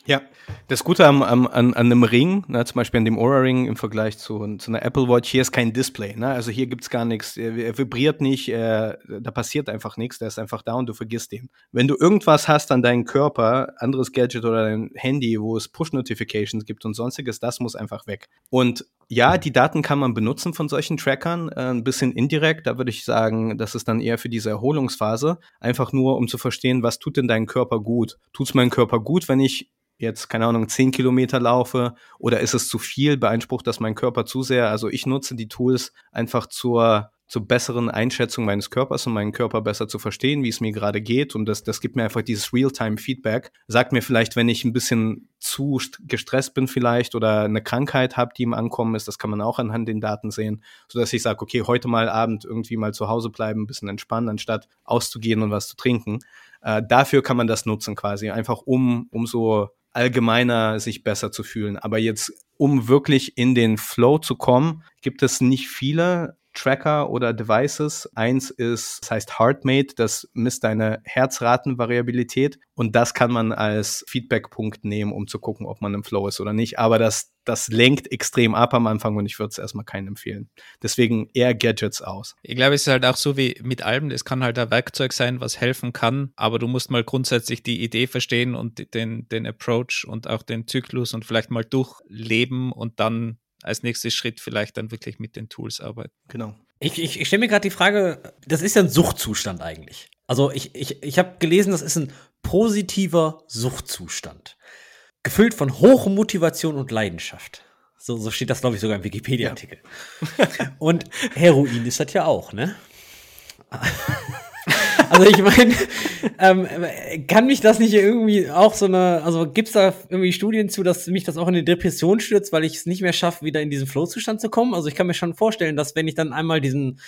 Ja, das Gute am, am, an, an einem Ring, ne, zum Beispiel an dem Aura-Ring im Vergleich zu, zu einer Apple Watch, hier ist kein Display. Ne? Also hier gibt's gar nichts, er vibriert nicht, er, da passiert einfach nichts, der ist einfach da und du vergisst ihn. Wenn du irgendwas hast an deinem Körper, anderes Gadget oder dein Handy, wo es Push-Notifications gibt und sonstiges, das muss einfach weg. Und ja, die Daten kann man benutzen von solchen Trackern, äh, ein bisschen indirekt. Da würde ich sagen, das ist dann eher für diese Erholungsphase. Einfach nur, um zu verstehen, was tut denn dein Körper gut? Tut's meinem Körper gut, wenn ich jetzt, keine Ahnung, zehn Kilometer laufe oder ist es zu viel, beeinsprucht das mein Körper zu sehr? Also ich nutze die Tools einfach zur, zur besseren Einschätzung meines Körpers und meinen Körper besser zu verstehen, wie es mir gerade geht. Und das, das gibt mir einfach dieses Real-Time-Feedback. Sagt mir vielleicht, wenn ich ein bisschen zu gestresst bin vielleicht oder eine Krankheit habe, die im Ankommen ist, das kann man auch anhand den Daten sehen, sodass ich sage, okay, heute mal Abend irgendwie mal zu Hause bleiben, ein bisschen entspannen, anstatt auszugehen und was zu trinken. Äh, dafür kann man das nutzen quasi, einfach um, um so allgemeiner sich besser zu fühlen. Aber jetzt, um wirklich in den Flow zu kommen, gibt es nicht viele Tracker oder Devices. Eins ist, das heißt HeartMate, das misst deine Herzratenvariabilität und das kann man als Feedbackpunkt nehmen, um zu gucken, ob man im Flow ist oder nicht. Aber das, das lenkt extrem ab am Anfang und ich würde es erstmal keinen empfehlen. Deswegen eher Gadgets aus. Ich glaube, es ist halt auch so wie mit allem, es kann halt ein Werkzeug sein, was helfen kann, aber du musst mal grundsätzlich die Idee verstehen und den, den Approach und auch den Zyklus und vielleicht mal durchleben und dann als nächstes Schritt vielleicht dann wirklich mit den Tools arbeiten. Genau. Ich, ich, ich stelle mir gerade die Frage, das ist ja ein Suchtzustand eigentlich. Also ich, ich, ich habe gelesen, das ist ein positiver Suchtzustand. Gefüllt von hoher Motivation und Leidenschaft. So, so steht das, glaube ich, sogar im Wikipedia-Artikel. Ja. und Heroin ist das ja auch, ne? Also ich meine, ähm, kann mich das nicht irgendwie auch so eine, also gibt's da irgendwie Studien zu, dass mich das auch in eine Depression stürzt, weil ich es nicht mehr schaffe, wieder in diesen Flow-Zustand zu kommen? Also ich kann mir schon vorstellen, dass wenn ich dann einmal diesen,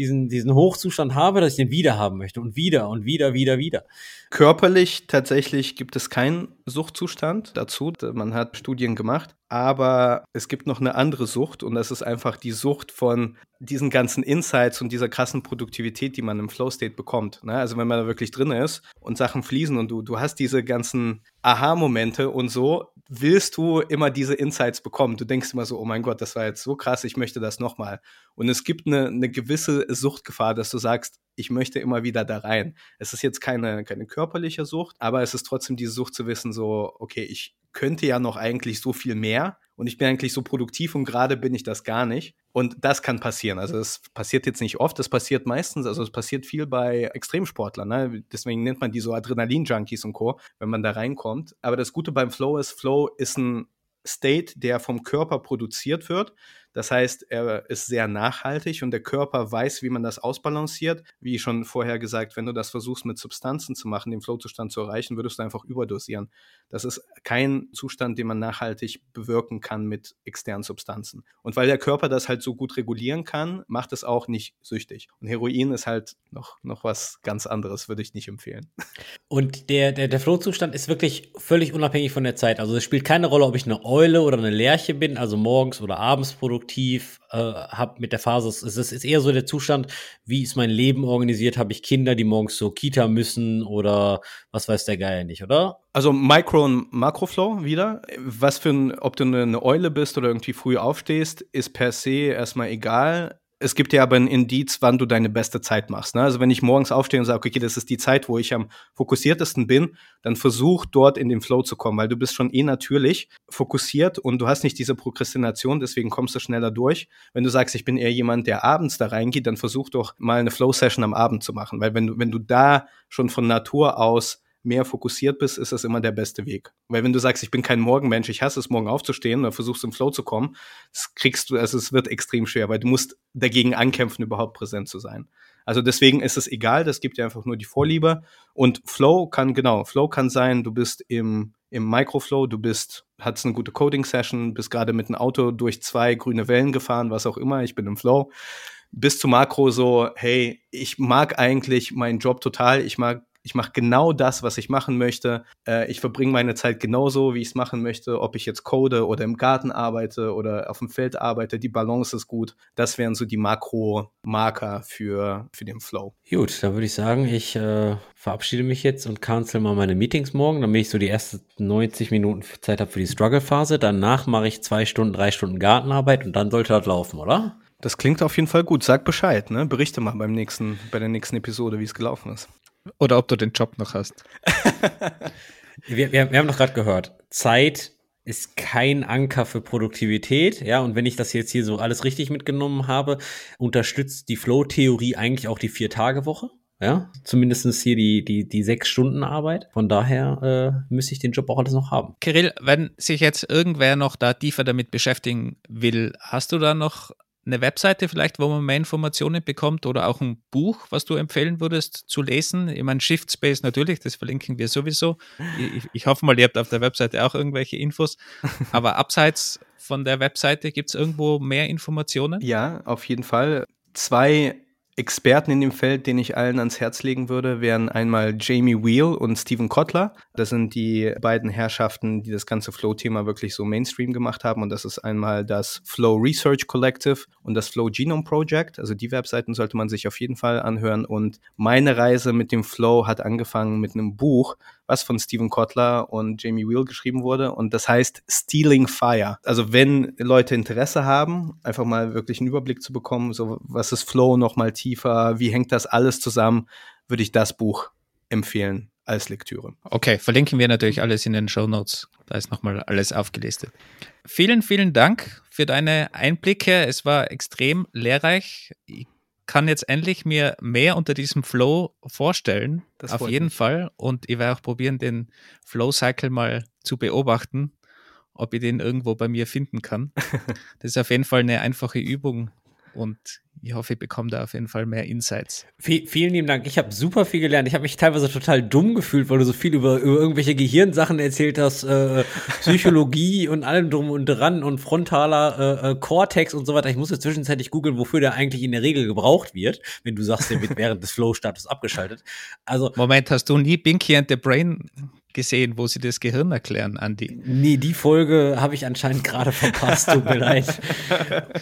diesen, diesen Hochzustand habe, dass ich den wieder haben möchte und wieder und wieder, wieder, wieder. Körperlich tatsächlich gibt es keinen Suchtzustand dazu. Man hat Studien gemacht. Aber es gibt noch eine andere Sucht und das ist einfach die Sucht von diesen ganzen Insights und dieser krassen Produktivität, die man im Flow-State bekommt. Ne? Also wenn man da wirklich drin ist und Sachen fließen und du, du hast diese ganzen Aha-Momente und so, willst du immer diese Insights bekommen. Du denkst immer so, oh mein Gott, das war jetzt so krass, ich möchte das nochmal. Und es gibt eine, eine gewisse Suchtgefahr, dass du sagst, ich möchte immer wieder da rein. Es ist jetzt keine, keine körperliche Sucht, aber es ist trotzdem diese Sucht zu wissen, so, okay, ich könnte ja noch eigentlich so viel mehr und ich bin eigentlich so produktiv und gerade bin ich das gar nicht. Und das kann passieren. Also es passiert jetzt nicht oft, das passiert meistens, also es passiert viel bei Extremsportlern. Ne? Deswegen nennt man die so Adrenalin-Junkies und Co., wenn man da reinkommt. Aber das Gute beim Flow ist, Flow ist ein State, der vom Körper produziert wird. Das heißt, er ist sehr nachhaltig und der Körper weiß, wie man das ausbalanciert. Wie schon vorher gesagt, wenn du das versuchst mit Substanzen zu machen, den Flowzustand zu erreichen, würdest du einfach überdosieren. Das ist kein Zustand, den man nachhaltig bewirken kann mit externen Substanzen. Und weil der Körper das halt so gut regulieren kann, macht es auch nicht süchtig. Und Heroin ist halt noch, noch was ganz anderes, würde ich nicht empfehlen. Und der, der, der Flowzustand ist wirklich völlig unabhängig von der Zeit. Also es spielt keine Rolle, ob ich eine Eule oder eine Lerche bin, also morgens oder abends produktiv äh, habe mit der Phase. Es ist, ist eher so der Zustand, wie ist mein Leben organisiert? Habe ich Kinder, die morgens zur Kita müssen oder was weiß der Geier nicht, oder? Also Micro- und Makroflow wieder. Was für ein, ob du eine Eule bist oder irgendwie früh aufstehst, ist per se erstmal egal. Es gibt ja aber ein Indiz, wann du deine beste Zeit machst. Ne? Also wenn ich morgens aufstehe und sage, okay, das ist die Zeit, wo ich am fokussiertesten bin, dann versuch dort in den Flow zu kommen, weil du bist schon eh natürlich fokussiert und du hast nicht diese Prokrastination, deswegen kommst du schneller durch. Wenn du sagst, ich bin eher jemand, der abends da reingeht, dann versuch doch mal eine Flow-Session am Abend zu machen, weil wenn du, wenn du da schon von Natur aus mehr fokussiert bist, ist das immer der beste Weg. Weil wenn du sagst, ich bin kein Morgenmensch, ich hasse es, morgen aufzustehen oder versuchst im Flow zu kommen, das kriegst du, also es wird extrem schwer, weil du musst dagegen ankämpfen, überhaupt präsent zu sein. Also deswegen ist es egal, das gibt dir einfach nur die Vorliebe. Und Flow kann, genau, Flow kann sein, du bist im, im Microflow, du bist, hattest eine gute Coding-Session, bist gerade mit einem Auto durch zwei grüne Wellen gefahren, was auch immer, ich bin im Flow. Bis zu Makro so, hey, ich mag eigentlich meinen Job total, ich mag ich mache genau das, was ich machen möchte. Äh, ich verbringe meine Zeit genauso, wie ich es machen möchte, ob ich jetzt code oder im Garten arbeite oder auf dem Feld arbeite. Die Balance ist gut. Das wären so die Makro-Marker für, für den Flow. Gut, dann würde ich sagen, ich äh, verabschiede mich jetzt und cancel mal meine Meetings morgen, damit ich so die ersten 90 Minuten Zeit habe für die Struggle-Phase. Danach mache ich zwei Stunden, drei Stunden Gartenarbeit und dann sollte das laufen, oder? Das klingt auf jeden Fall gut. Sag Bescheid, ne? Berichte mal beim nächsten, bei der nächsten Episode, wie es gelaufen ist. Oder ob du den Job noch hast. wir, wir, wir haben doch gerade gehört, Zeit ist kein Anker für Produktivität, ja, und wenn ich das jetzt hier so alles richtig mitgenommen habe, unterstützt die Flow-Theorie eigentlich auch die Vier-Tage-Woche, ja, zumindestens hier die, die, die sechs Stunden Arbeit. Von daher äh, müsste ich den Job auch alles noch haben. Kirill, wenn sich jetzt irgendwer noch da tiefer damit beschäftigen will, hast du da noch eine Webseite vielleicht, wo man mehr Informationen bekommt oder auch ein Buch, was du empfehlen würdest zu lesen? Ich meine, Shift Space natürlich, das verlinken wir sowieso. Ich, ich hoffe mal, ihr habt auf der Webseite auch irgendwelche Infos. Aber abseits von der Webseite gibt es irgendwo mehr Informationen? Ja, auf jeden Fall. Zwei Experten in dem Feld, den ich allen ans Herz legen würde, wären einmal Jamie Wheel und Stephen Kotler. Das sind die beiden Herrschaften, die das ganze Flow-Thema wirklich so Mainstream gemacht haben. Und das ist einmal das Flow Research Collective und das Flow Genome Project. Also die Webseiten sollte man sich auf jeden Fall anhören. Und meine Reise mit dem Flow hat angefangen mit einem Buch, was von Stephen Kotler und Jamie Wheel geschrieben wurde. Und das heißt Stealing Fire. Also wenn Leute Interesse haben, einfach mal wirklich einen Überblick zu bekommen, so was ist Flow noch mal tiefer, wie hängt das alles zusammen, würde ich das Buch empfehlen als Lektüre. Okay, verlinken wir natürlich alles in den Show Notes. Da ist nochmal alles aufgelistet. Vielen, vielen Dank für deine Einblicke. Es war extrem lehrreich. Ich kann jetzt endlich mir mehr unter diesem Flow vorstellen. Das auf jeden mich. Fall. Und ich werde auch probieren, den Flow-Cycle mal zu beobachten, ob ich den irgendwo bei mir finden kann. das ist auf jeden Fall eine einfache Übung und ich hoffe, ich bekomme da auf jeden Fall mehr Insights. V vielen lieben Dank. Ich habe super viel gelernt. Ich habe mich teilweise total dumm gefühlt, weil du so viel über, über irgendwelche Gehirnsachen erzählt hast, äh, Psychologie und allem drum und dran und frontaler äh, äh, Cortex und so weiter. Ich musste zwischenzeitlich googeln, wofür der eigentlich in der Regel gebraucht wird, wenn du sagst, der wird während des Flow-Status abgeschaltet. Also Moment, hast du nie Binky and the Brain gesehen, wo sie das Gehirn erklären, Andi. Nee, die Folge habe ich anscheinend gerade verpasst, tut mir leid.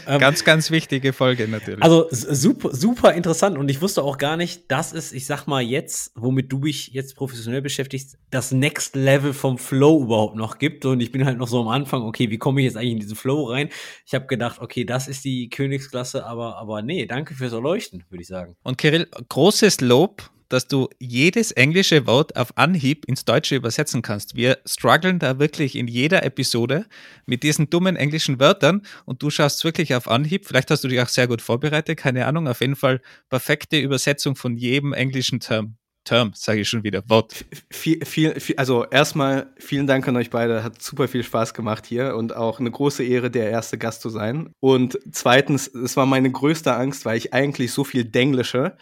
Ähm, ganz, ganz wichtige Folge natürlich. Also super, super interessant und ich wusste auch gar nicht, dass es, ich sag mal jetzt, womit du dich jetzt professionell beschäftigst, das Next Level vom Flow überhaupt noch gibt und ich bin halt noch so am Anfang, okay, wie komme ich jetzt eigentlich in diesen Flow rein? Ich habe gedacht, okay, das ist die Königsklasse, aber, aber nee, danke fürs Erleuchten, würde ich sagen. Und Kirill, großes Lob dass du jedes englische Wort auf Anhieb ins Deutsche übersetzen kannst. Wir strugglen da wirklich in jeder Episode mit diesen dummen englischen Wörtern und du schaust wirklich auf Anhieb. Vielleicht hast du dich auch sehr gut vorbereitet, keine Ahnung. Auf jeden Fall perfekte Übersetzung von jedem englischen Term. Term, sage ich schon wieder, Wort. Viel, viel, viel, also erstmal vielen Dank an euch beide, hat super viel Spaß gemacht hier und auch eine große Ehre, der erste Gast zu sein. Und zweitens, es war meine größte Angst, weil ich eigentlich so viel Denglische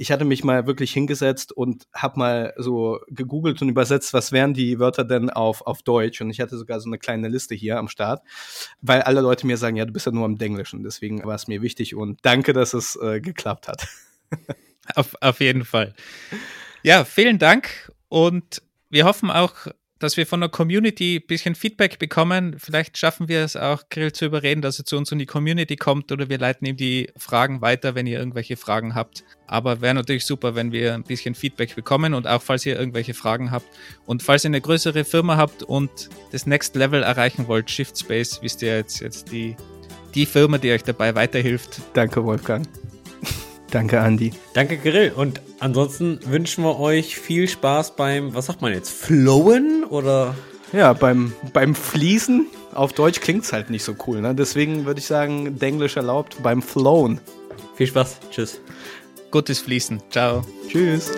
ich hatte mich mal wirklich hingesetzt und habe mal so gegoogelt und übersetzt, was wären die Wörter denn auf, auf Deutsch. Und ich hatte sogar so eine kleine Liste hier am Start, weil alle Leute mir sagen, ja, du bist ja nur am Denglischen. Deswegen war es mir wichtig und danke, dass es äh, geklappt hat. auf, auf jeden Fall. Ja, vielen Dank und wir hoffen auch, dass wir von der Community ein bisschen Feedback bekommen. Vielleicht schaffen wir es auch, Grill zu überreden, dass er zu uns in die Community kommt oder wir leiten ihm die Fragen weiter, wenn ihr irgendwelche Fragen habt. Aber wäre natürlich super, wenn wir ein bisschen Feedback bekommen und auch falls ihr irgendwelche Fragen habt. Und falls ihr eine größere Firma habt und das Next Level erreichen wollt, Shift Space, wisst ihr jetzt, jetzt die die Firma, die euch dabei weiterhilft. Danke, Wolfgang. Danke, Andi. Danke, Grill. Und ansonsten wünschen wir euch viel Spaß beim, was sagt man jetzt, Flowen oder? Ja, beim, beim Fließen. Auf Deutsch klingt es halt nicht so cool, ne? Deswegen würde ich sagen, Denglisch erlaubt beim Flown. Viel Spaß. Tschüss. Gutes Fließen. Ciao. Tschüss.